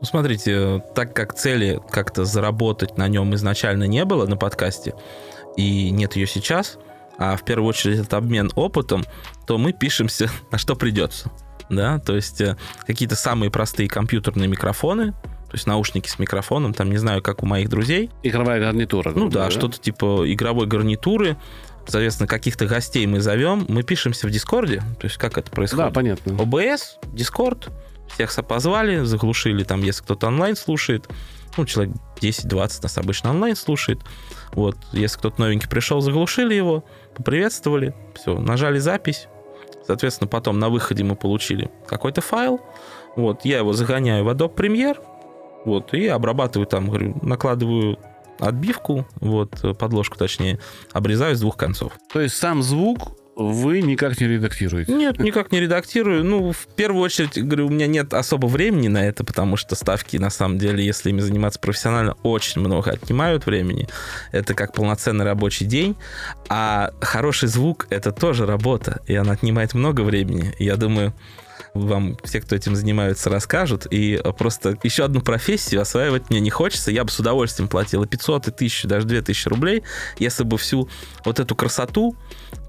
Ну, смотрите, так как цели как-то заработать на нем изначально не было на подкасте, и нет ее сейчас, а в первую очередь это обмен опытом, то мы пишемся на что придется. Да, то есть э, какие-то самые простые компьютерные микрофоны, то есть наушники с микрофоном, там не знаю, как у моих друзей. Игровая гарнитура. Ну да, говоря. что-то типа игровой гарнитуры. Соответственно, каких-то гостей мы зовем, мы пишемся в Дискорде. То есть как это Да, происходит? понятно. OBS, Дискорд, всех позвали, заглушили, там, если кто-то онлайн слушает, ну, человек 10-20 нас обычно онлайн слушает, вот, если кто-то новенький пришел, заглушили его, поприветствовали, все, нажали запись, соответственно, потом на выходе мы получили какой-то файл, вот, я его загоняю в Adobe Premiere, вот, и обрабатываю там, говорю, накладываю отбивку, вот, подложку точнее, обрезаю с двух концов. То есть сам звук вы никак не редактируете? Нет, никак не редактирую. Ну, в первую очередь, говорю, у меня нет особо времени на это, потому что ставки, на самом деле, если ими заниматься профессионально, очень много отнимают времени. Это как полноценный рабочий день. А хороший звук — это тоже работа, и она отнимает много времени. Я думаю, вам все, кто этим занимаются, расскажут. И просто еще одну профессию осваивать мне не хочется. Я бы с удовольствием платил и 500, и 1000, даже 2000 рублей, если бы всю вот эту красоту,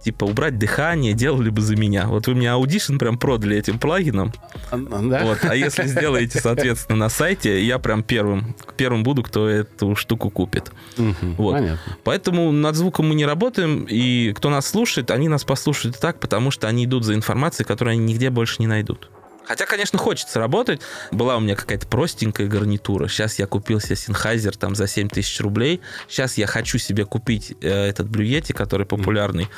типа убрать дыхание, делали бы за меня. Вот вы мне Audition прям продали этим плагином. А, Да? Вот. А если сделаете, соответственно, на сайте, я прям первым, первым буду, кто эту штуку купит. Мгм, Вот. Понятно. Поэтому над звуком мы не работаем, и кто нас слушает, они нас послушают и так, потому что они идут за информацией, которую они нигде больше не найдут. Хотя, конечно, хочется работать. Была у меня какая-то простенькая гарнитура. Сейчас я купил себе Sennheiser там за 7 тысяч рублей. Сейчас я хочу себе купить э, этот Yeti, который популярный.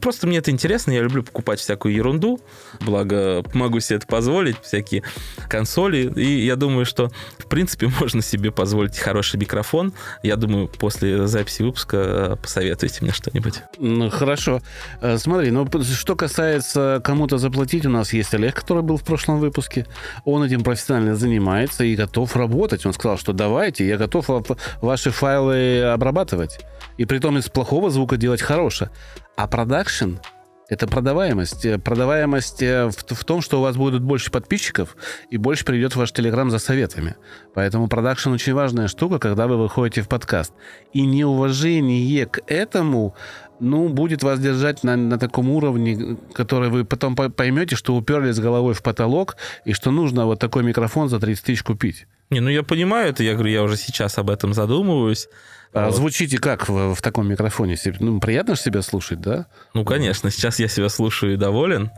Просто мне это интересно, я люблю покупать всякую ерунду, благо могу себе это позволить, всякие консоли, и я думаю, что в принципе можно себе позволить хороший микрофон. Я думаю, после записи выпуска э, посоветуйте мне что-нибудь. Ну, хорошо. Э, Смотри, ну, что касается кому-то заплатить, у нас есть Олег, который был в прошлом выпуске. Он этим профессионально занимается и готов работать. Он сказал, что давайте, я готов ва- ваши файлы обрабатывать. И при том из плохого звука делать хорошее. А продакшн Это продаваемость. Э, продаваемость э, в, в том, что у вас будет больше подписчиков и больше придет в ваш Телеграм за советами. Поэтому продакшн очень важная штука, когда вы выходите в подкаст. И неуважение к этому ну, будет вас держать на, на таком уровне, который вы потом поймете, что уперлись головой в потолок, и что нужно вот такой микрофон за 30 тысяч купить. Не, ну я понимаю это, я говорю, я уже сейчас об этом задумываюсь. А вот. Звучите как в, в таком микрофоне? Ну, приятно же себя слушать, да? Ну, конечно, сейчас я себя слушаю и доволен.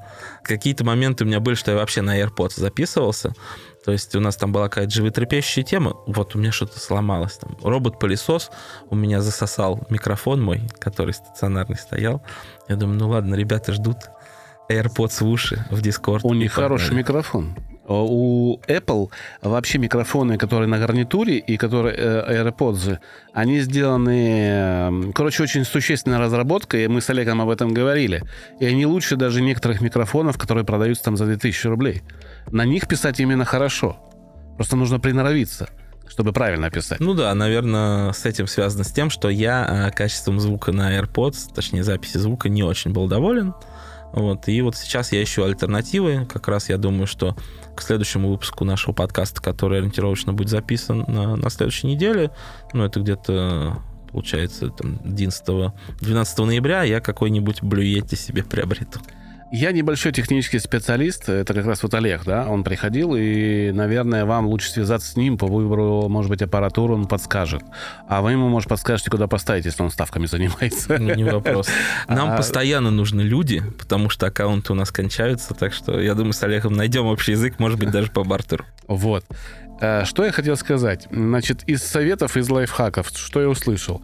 Какие-то моменты у меня были, что я вообще на AirPods записывался. То есть у нас там была какая-то животрепещущая тема. Вот у меня что-то сломалось. Там робот-пылесос у меня засосал микрофон мой, который стационарный стоял. Я думаю, ну ладно, ребята ждут AirPods в уши в Discord. У них хороший микрофон. У Apple вообще микрофоны, которые на гарнитуре и которые э, AirPods, они сделаны, э, короче, очень существенная разработка, и мы с Олегом об этом говорили. И они лучше даже некоторых микрофонов, которые продаются там за 2000 рублей. На них писать именно хорошо. Просто нужно приноровиться чтобы правильно писать. Ну да, наверное, с этим связано с тем, что я э, качеством звука на AirPods, точнее записи звука, не очень был доволен. Вот. И вот сейчас я ищу альтернативы. Как раз я думаю, что к следующему выпуску нашего подкаста, который ориентировочно будет записан на, на следующей неделе, ну, это где-то получается там 11 12 ноября я какой-нибудь блюете себе приобрету. Я небольшой технический специалист, это как раз вот Олег, да, он приходил, и, наверное, вам лучше связаться с ним по выбору, может быть, аппаратуру он подскажет. А вы ему, может, подскажете, куда поставить, если он ставками занимается. Ну, не вопрос. Нам а... постоянно нужны люди, потому что аккаунты у нас кончаются, так что я думаю, с Олегом найдем общий язык, может быть, даже по бартеру. Вот. Э, что я хотел сказать? Значит, из советов, из лайфхаков, что я услышал?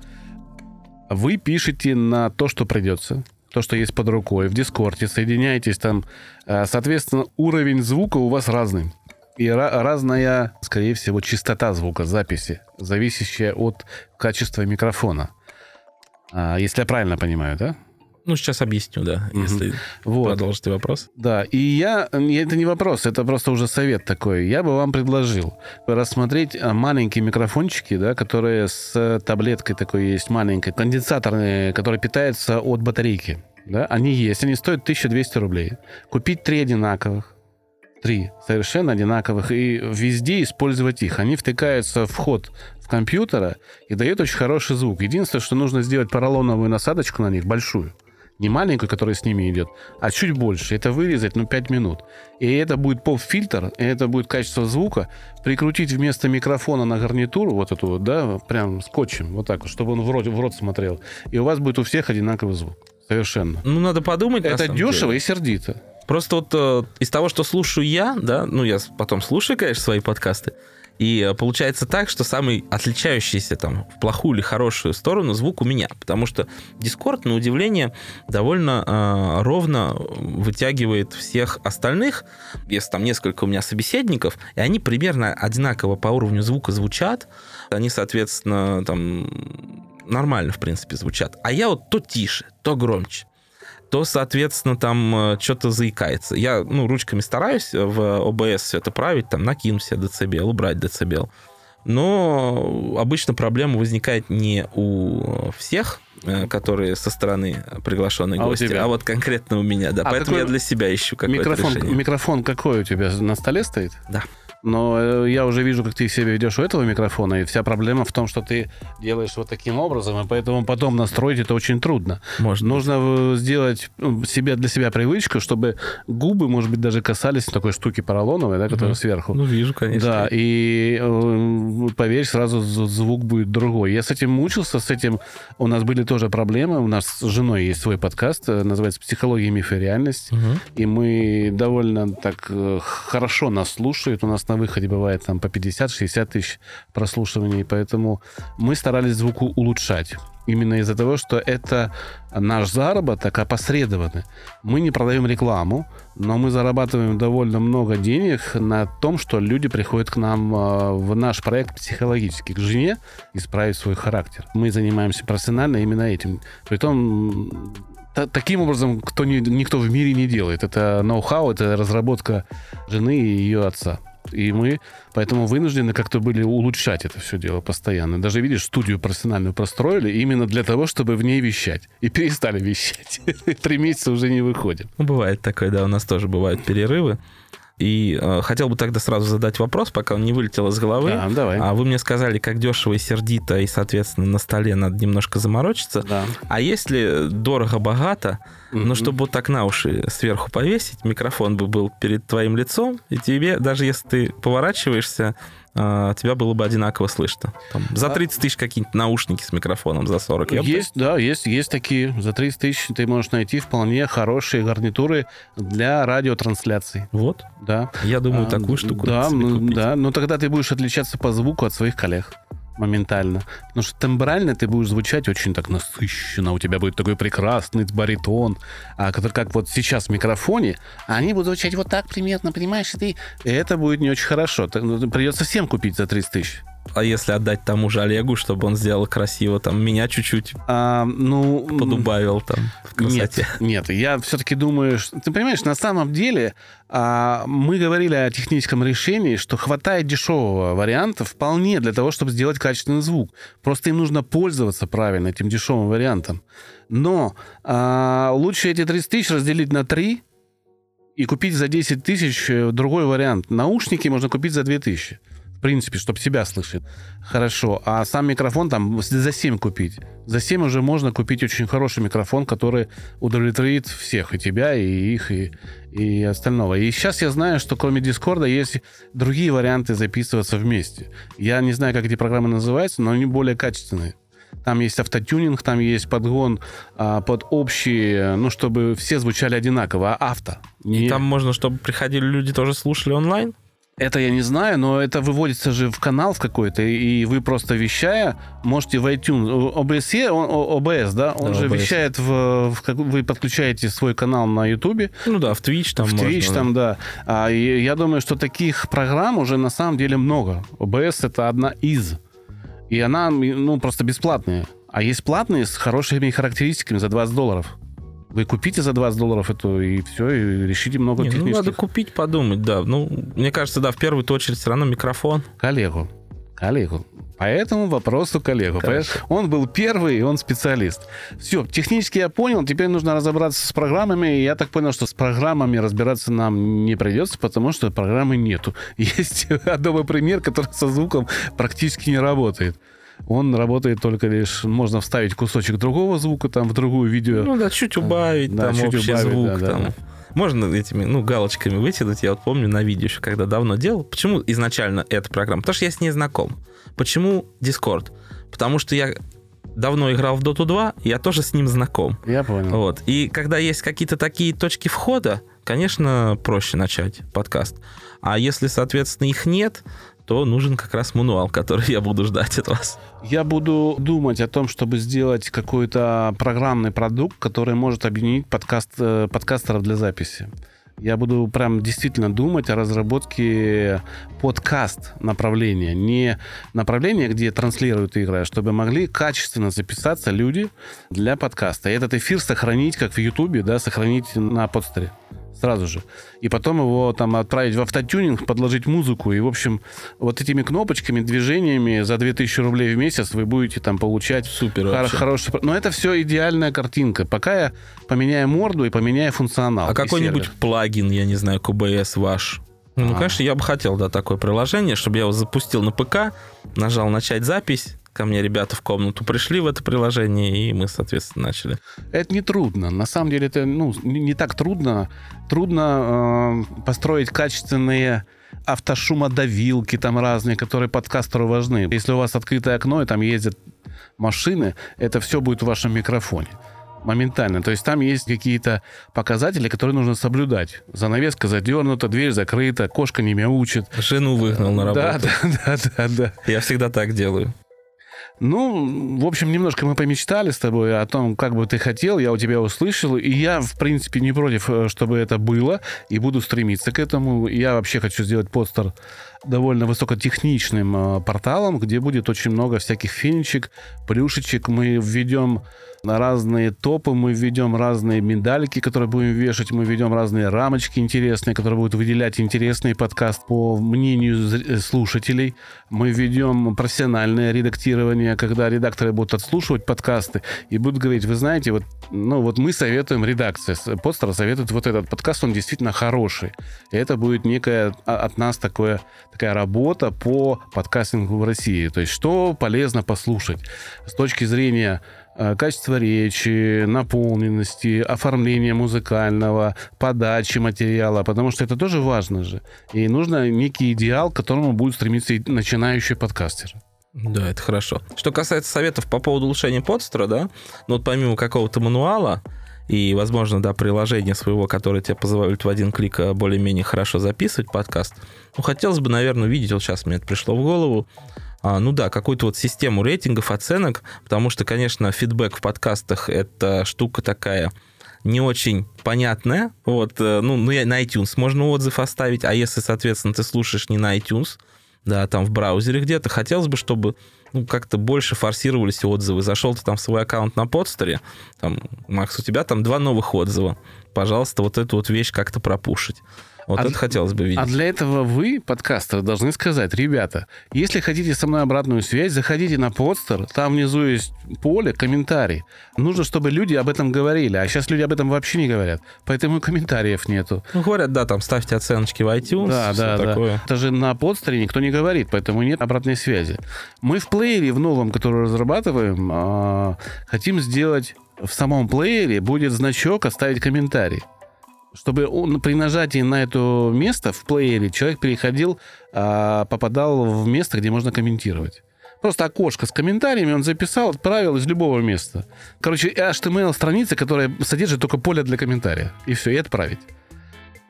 Вы пишете на то, что придется то, что есть под рукой, в Дискорде, соединяетесь там. Э, соответственно, уровень звука у вас разный. И разная, скорее всего, частота звука записи, зависящая от качества микрофона. А, если я правильно понимаю, да? Ну, сейчас объясню, да, угу. если вот. продолжите вопрос. Да, и я... Это не вопрос, это просто уже совет такой. Я бы вам предложил рассмотреть а, маленькие микрофончики, да, которые с таблеткой такой есть маленькой, конденсаторные, который питается от батарейки. Да, они есть, они стоят 1200 рублей. Купить три одинаковых, три совершенно одинаковых, и везде использовать их. Они втыкаются в ход в компьютера и дают очень хороший звук. Единственное, что нужно сделать поролоновую насадочку на них, большую не маленькую, которая с ними идет, а чуть больше. Это вырезать, ну, 5 минут. И это будет поп-фильтр, и это будет качество звука. Прикрутить вместо микрофона на гарнитуру вот эту вот, да, прям скотчем, вот так вот, чтобы он в рот, в рот смотрел. И у вас будет у всех одинаковый звук. Совершенно. Ну, надо подумать. Это дешево деле. и сердито. Просто вот э, из того, что слушаю я, да, ну, я потом слушаю, конечно, свои подкасты, и э, получается так, что самый отличающийся там в плохую или хорошую сторону звук у меня, потому что Discord, на удивление, довольно э, ровно вытягивает всех остальных. Если там несколько у меня собеседников, и они примерно одинаково по уровню звука звучат, они, соответственно, там нормально, в принципе, звучат. А я вот то тише, то громче то, соответственно, там э, что-то заикается. Я, ну, ручками стараюсь в OBS все это править, там, накинуть себе децибел, убрать децибел. Но обычно проблема возникает не у всех, э, которые со стороны приглашенные а гости, а вот конкретно у меня, да. А Поэтому я для себя ищу какое-то микрофон, решение. Микрофон какой у тебя на столе стоит? Да. Но э, я уже вижу, как ты себя ведешь у этого микрофона, и вся проблема в том, что ты делаешь вот таким образом, и поэтому потом настроить это очень трудно. Можно. Нужно сделать ну, себе для себя привычку, чтобы губы, может быть, даже касались такой штуки поролоновой, да, которая угу. сверху. Ну, вижу, конечно. Да, и э, поверь, сразу звук будет другой. Я с этим мучился, с этим у нас были тоже проблемы. У нас с женой есть свой подкаст, э, называется «Психология, миф и реальность». Угу. И мы довольно так хорошо нас слушают. У нас на выходе бывает там по 50-60 тысяч прослушиваний, поэтому мы старались звук улучшать. Именно из-за того, что это наш заработок опосредованный. Мы не продаем рекламу, но мы зарабатываем довольно много денег на том, что люди приходят к нам а, в наш проект психологически, к жене, исправить свой характер. Мы занимаемся профессионально именно этим. Притом таким образом кто, никто в мире не делает. Это ноу-хау, это разработка жены и ее отца. И мы поэтому вынуждены как-то были улучшать это все дело постоянно. Даже, видишь, студию профессиональную простроили именно для того, чтобы в ней вещать. И перестали вещать. Три месяца уже не выходим. Ну, бывает такое, да, у нас тоже бывают перерывы. И э, хотел бы тогда сразу задать вопрос, пока он не вылетел из головы. Да, давай. А вы мне сказали, как дешево и сердито, и, соответственно, на столе надо немножко заморочиться. Да. А если дорого-богато, Мгм. но чтобы вот так на уши сверху повесить, микрофон бы был перед твоим лицом, и тебе, даже если ты поворачиваешься, тебя было бы одинаково слышно. Там, за А- 30 тысяч какие-нибудь наушники с микрофоном, за 40. Я бы- Есть, да, есть, есть такие. За 30 тысяч ты можешь найти вполне хорошие гарнитуры для радиотрансляций. Вот. Да. Я думаю, А, такую штуку Да, ну, да, но тогда ты будешь отличаться по звуку от своих коллег моментально. Потому что тембрально ты будешь звучать очень так насыщенно. У тебя будет такой прекрасный баритон, а, который как вот сейчас в микрофоне, а они будут звучать вот так примерно, понимаешь? И, ты, это будет не очень хорошо. Ну, придется всем купить за 30 тысяч. А если отдать тому же Олегу, чтобы он сделал красиво, там, меня чуть-чуть А, ну, подубавил там в красоте. Нет, нет, я все-таки думаю, что, ты понимаешь, на самом деле а, мы говорили о техническом решении, что хватает дешевого варианта вполне для того, чтобы сделать качественный звук. Просто им нужно пользоваться правильно этим дешевым вариантом. Но а, лучше эти 30 тысяч разделить на 3 и купить за 10 тысяч э, другой вариант. Наушники можно купить за 2 тысячи. Принципе, чтобы себя слышать. Хорошо. А сам микрофон там за 7 купить. За 7 уже можно купить очень хороший микрофон, который удовлетворит всех, и тебя, и их, и, и остального. И сейчас я знаю, что кроме Дискорда есть другие варианты записываться вместе. Я не знаю, как эти программы называются, но они более качественные. Там есть автотюнинг, там есть подгон а, под общие, ну, чтобы все звучали одинаково, а авто. И Не- там можно, чтобы приходили люди, тоже слушали онлайн? Это я не знаю, но это выводится же в канал в какой-то, и вы просто вещая можете в iTunes. OBS, он, OBS, да, он Да, же OBS. вещает в, в вы подключаете свой канал на YouTube, Ну да, в Twitch там в можно, Twitch да. там, да. А, и я думаю, что таких программ уже на самом деле много. OBS это одна из, и она ну просто бесплатная. А есть платные с хорошими характеристиками за 20 долларов. Вы купите за 20 долларов эту, и все, и решите много Не, ну, технических... надо купить, подумать, да. Ну, мне кажется, да, в первую очередь все равно микрофон. Коллегу. Коллегу. По этому вопросу коллегу. Поэтому Он был первый, и он специалист. Все, технически я понял, теперь нужно разобраться с программами. Я так понял, что с программами разбираться нам не придется, потому что программы нету. Есть Adobe Premiere, который со звуком практически не работает. Он работает только лишь... Можно вставить кусочек другого звука там в другую видео. Ну да, чуть убавить, Да, там чуть общий убавить, звук. да, там. да. Можно этими, ну, галочками вытянуть. Я вот помню на видео еще, когда давно делал. Почему изначально эта программа? Потому что я с ней знаком. Почему Discord? Потому что я давно играл в Dota 2, я тоже с ним знаком. Я понял. Вот. И когда есть какие-то такие точки входа, конечно, проще начать подкаст. А если, соответственно, их нет, то нужен как раз мануал, который я буду ждать от вас. Я буду думать о том, чтобы сделать какой-то программный продукт, который может объединить подкаст, э, подкастеров для записи. Я буду прям действительно думать о разработке подкаст направления. Не направление, где транслируют игры, а чтобы могли качественно записаться люди для подкаста. И этот эфир сохранить, как в Ютубе, да, сохранить на подстере сразу же. И потом его там отправить в автотюнинг, подложить музыку. И, в общем, вот этими кнопочками, движениями за 2000 рублей в месяц вы будете там получать Супер хор- хороший... Но это все идеальная картинка. Пока я поменяю морду и поменяю функционал. А какой-нибудь плагин, я не знаю, QBS ваш? Ну, А. конечно, я бы хотел, да, такое приложение, чтобы я его запустил на ПК, нажал начать запись, ко мне ребята в комнату пришли в это приложение, и мы, соответственно, начали. Это не трудно. На самом деле это ну, не, так трудно. Трудно э, построить качественные автошумодавилки там разные, которые подкастеру важны. Если у вас открытое окно, и там ездят машины, это все будет в вашем микрофоне. Моментально. То есть там есть какие-то показатели, которые нужно соблюдать. Занавеска задернута, дверь закрыта, кошка не мяучит. Жену выгнал на работу. Да, да, да, да, да. Я всегда так делаю. Ну, в общем, немножко мы помечтали с тобой о том, как бы ты хотел, я у тебя услышал, и я, в принципе, не против, э, чтобы это было, и буду стремиться к этому. Я вообще хочу сделать постер довольно высокотехничным э, порталом, где будет очень много всяких фенечек, плюшечек. Мы введем разные топы, мы введем разные медальки, которые будем вешать, мы введем разные рамочки интересные, которые будут выделять интересный подкаст по мнению э, слушателей. Мы введем профессиональное редактирование, когда редакторы будут отслушивать подкасты и будут говорить, вы знаете, вот, ну, вот мы советуем редакция, Постера советует вот этот подкаст, он действительно хороший. И это будет некая а, от нас такое, такая работа по подкастингу в России. То есть что полезно послушать с точки зрения Э, качество речи, наполненности, оформления музыкального, подачи материала, потому что это тоже важно же. И нужно некий идеал, к которому будет стремиться начинающий подкастер. Да, это хорошо. Что касается советов по поводу улучшения подстера, да, ну вот помимо какого-то мануала, и, возможно, да, приложение своего, которое тебе позволяет в один клик э, более-менее хорошо записывать подкаст. Ну, хотелось бы, наверное, увидеть, вот сейчас мне это пришло в голову, а, ну да, какую-то вот систему рейтингов, оценок, потому что, конечно, фидбэк в подкастах — это штука такая не очень понятная. Вот, э, ну, ну, на iTunes можно отзыв оставить, а если, соответственно, ты слушаешь не на iTunes, да, там в браузере где-то, хотелось бы, чтобы ну, как-то больше форсировались отзывы. Зашел ты там в свой аккаунт на подстере, там, Макс, у тебя там два новых отзыва. Пожалуйста, вот эту вот вещь как-то пропушить. Вот а, это хотелось бы видеть. А для этого вы, подкастеры, должны сказать, ребята, если хотите со мной обратную связь, заходите на подстер, там внизу есть поле, комментарий. Нужно, чтобы люди об этом говорили, а сейчас люди об этом вообще не говорят, поэтому комментариев нету. Ну, говорят, да, там ставьте оценочки в iTunes, да, да, такое. Да. Это же на подстере никто не говорит, поэтому нет обратной связи. Мы в плеере, в новом, который разрабатываем, а, хотим сделать в самом плеере будет значок «Оставить комментарий» чтобы он, при нажатии на это место в плеере человек переходил, а, попадал в место, где можно комментировать. Просто окошко с комментариями он записал, отправил из любого места. Короче, HTML-страница, которая содержит только поле для комментария. И все, и отправить.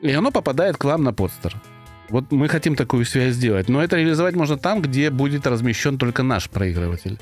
И оно попадает к вам на подстер. Вот мы хотим такую связь сделать. Но это реализовать можно там, где будет размещен только наш проигрыватель.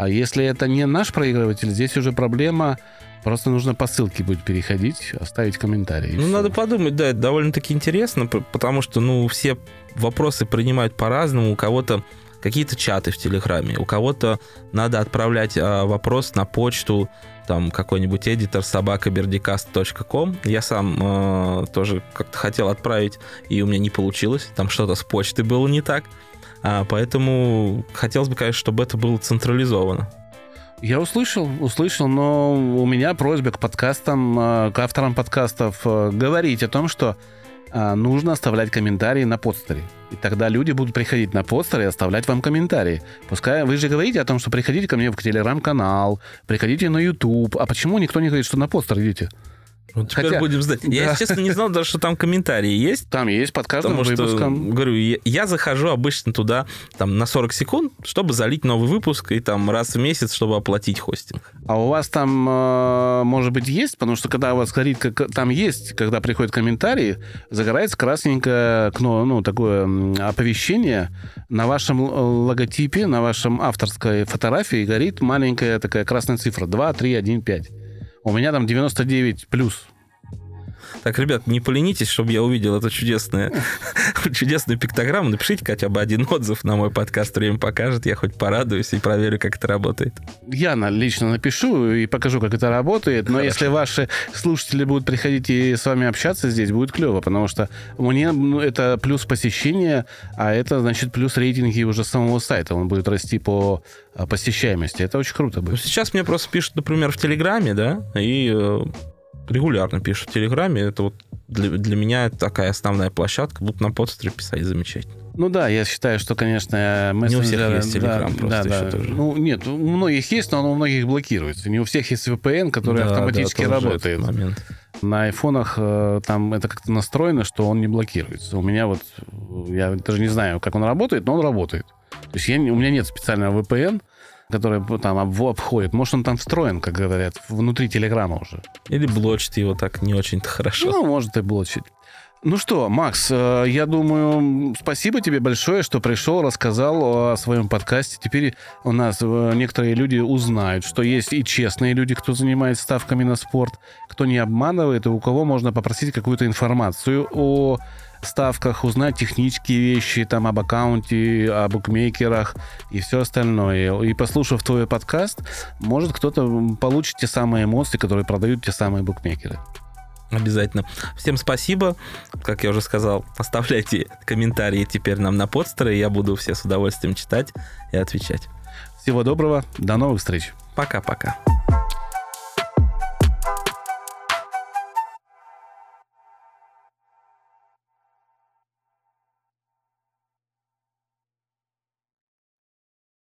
А если это не наш проигрыватель, здесь уже проблема Просто нужно по ссылке будет переходить, оставить комментарий. Ну, все. надо подумать, да, это довольно-таки интересно, потому что, ну, все вопросы принимают по-разному. У кого-то какие-то чаты в Телеграме, у кого-то надо отправлять а, вопрос на почту, там какой-нибудь эдитор собакабердикаст.ком. Я сам э, тоже как-то хотел отправить, и у меня не получилось. Там что-то с почты было не так. А, поэтому хотелось бы, конечно, чтобы это было централизовано. Я услышал, услышал, но у меня просьба к подкастам, э, к авторам подкастов э, говорить о том, что э, нужно оставлять комментарии на подстере. И тогда люди будут приходить на подстер и оставлять вам комментарии. Пускай вы же говорите о том, что приходите ко мне в телеграм-канал, приходите на YouTube. А почему никто не говорит, что на подстер идите? Вот теперь Хотя, будем знать. Да. Я, честно, не знал даже, что там комментарии есть. Там есть под каждым Потому выпуском. Что, говорю, я, я захожу обычно туда там, на 40 секунд, чтобы залить новый выпуск, и там раз в месяц, чтобы оплатить хостинг. А у вас там, э, может быть, есть? Потому что когда у вас горит, как, там есть, когда приходят комментарии, загорается красненькое окно, ну, такое оповещение на вашем логотипе, на вашем авторской фотографии горит маленькая такая красная цифра 2, 3, 1, 5. У меня там 99 плюс. Так, ребят, не поленитесь, чтобы я увидел эту чудесную, чудесную пиктограмму. Напишите хотя бы один отзыв на мой подкаст «Время покажет». Я хоть порадуюсь и проверю, как это работает. Я лично напишу и покажу, как это работает. Но Хорошо. если ваши слушатели будут приходить и с вами общаться здесь, будет клево, потому что мне ну, это плюс посещения, а это, значит, плюс рейтинги уже самого сайта. Он будет расти по а, посещаемости. Это очень круто будет. Сейчас мне просто пишут, например, в Телеграме, да, и э, регулярно пишут в Телеграме. Это вот для, для меня такая основная площадка. Будут на подстере писать замечательно. Ну да, я считаю, что, конечно, мессенджеры... Не у всех есть Телеграм да, просто да, еще да. тоже. Ну, нет, у многих есть, но он у многих блокируется. Не у всех есть VPN, который да, автоматически да, работает. Момент. На айфонах э, там это как-то настроено, что он не блокируется. У меня вот, я даже не знаю, как он работает, но он работает. То есть я, у меня нет специального VPN, который там обходит. Может, он там встроен, как говорят, внутри Телеграма уже. Или блочит его так не очень-то хорошо. Ну, может и блочить. Ну что, Макс, э, я думаю, спасибо тебе большое, что пришел, рассказал о своем подкасте. Теперь у нас э, некоторые люди узнают, что есть и честные люди, кто занимается ставками на спорт, кто не обманывает, и у кого можно попросить какую-то информацию о ставках, узнать технические вещи, там, об аккаунте, о букмекерах и все остальное. И послушав твой подкаст, может кто-то получит те самые эмоции, которые продают те самые букмекеры. Обязательно. Всем спасибо. Как я уже сказал, оставляйте комментарии теперь нам на подстеры. Я буду все с удовольствием читать и отвечать. Всего доброго. До новых встреч. Пока-пока.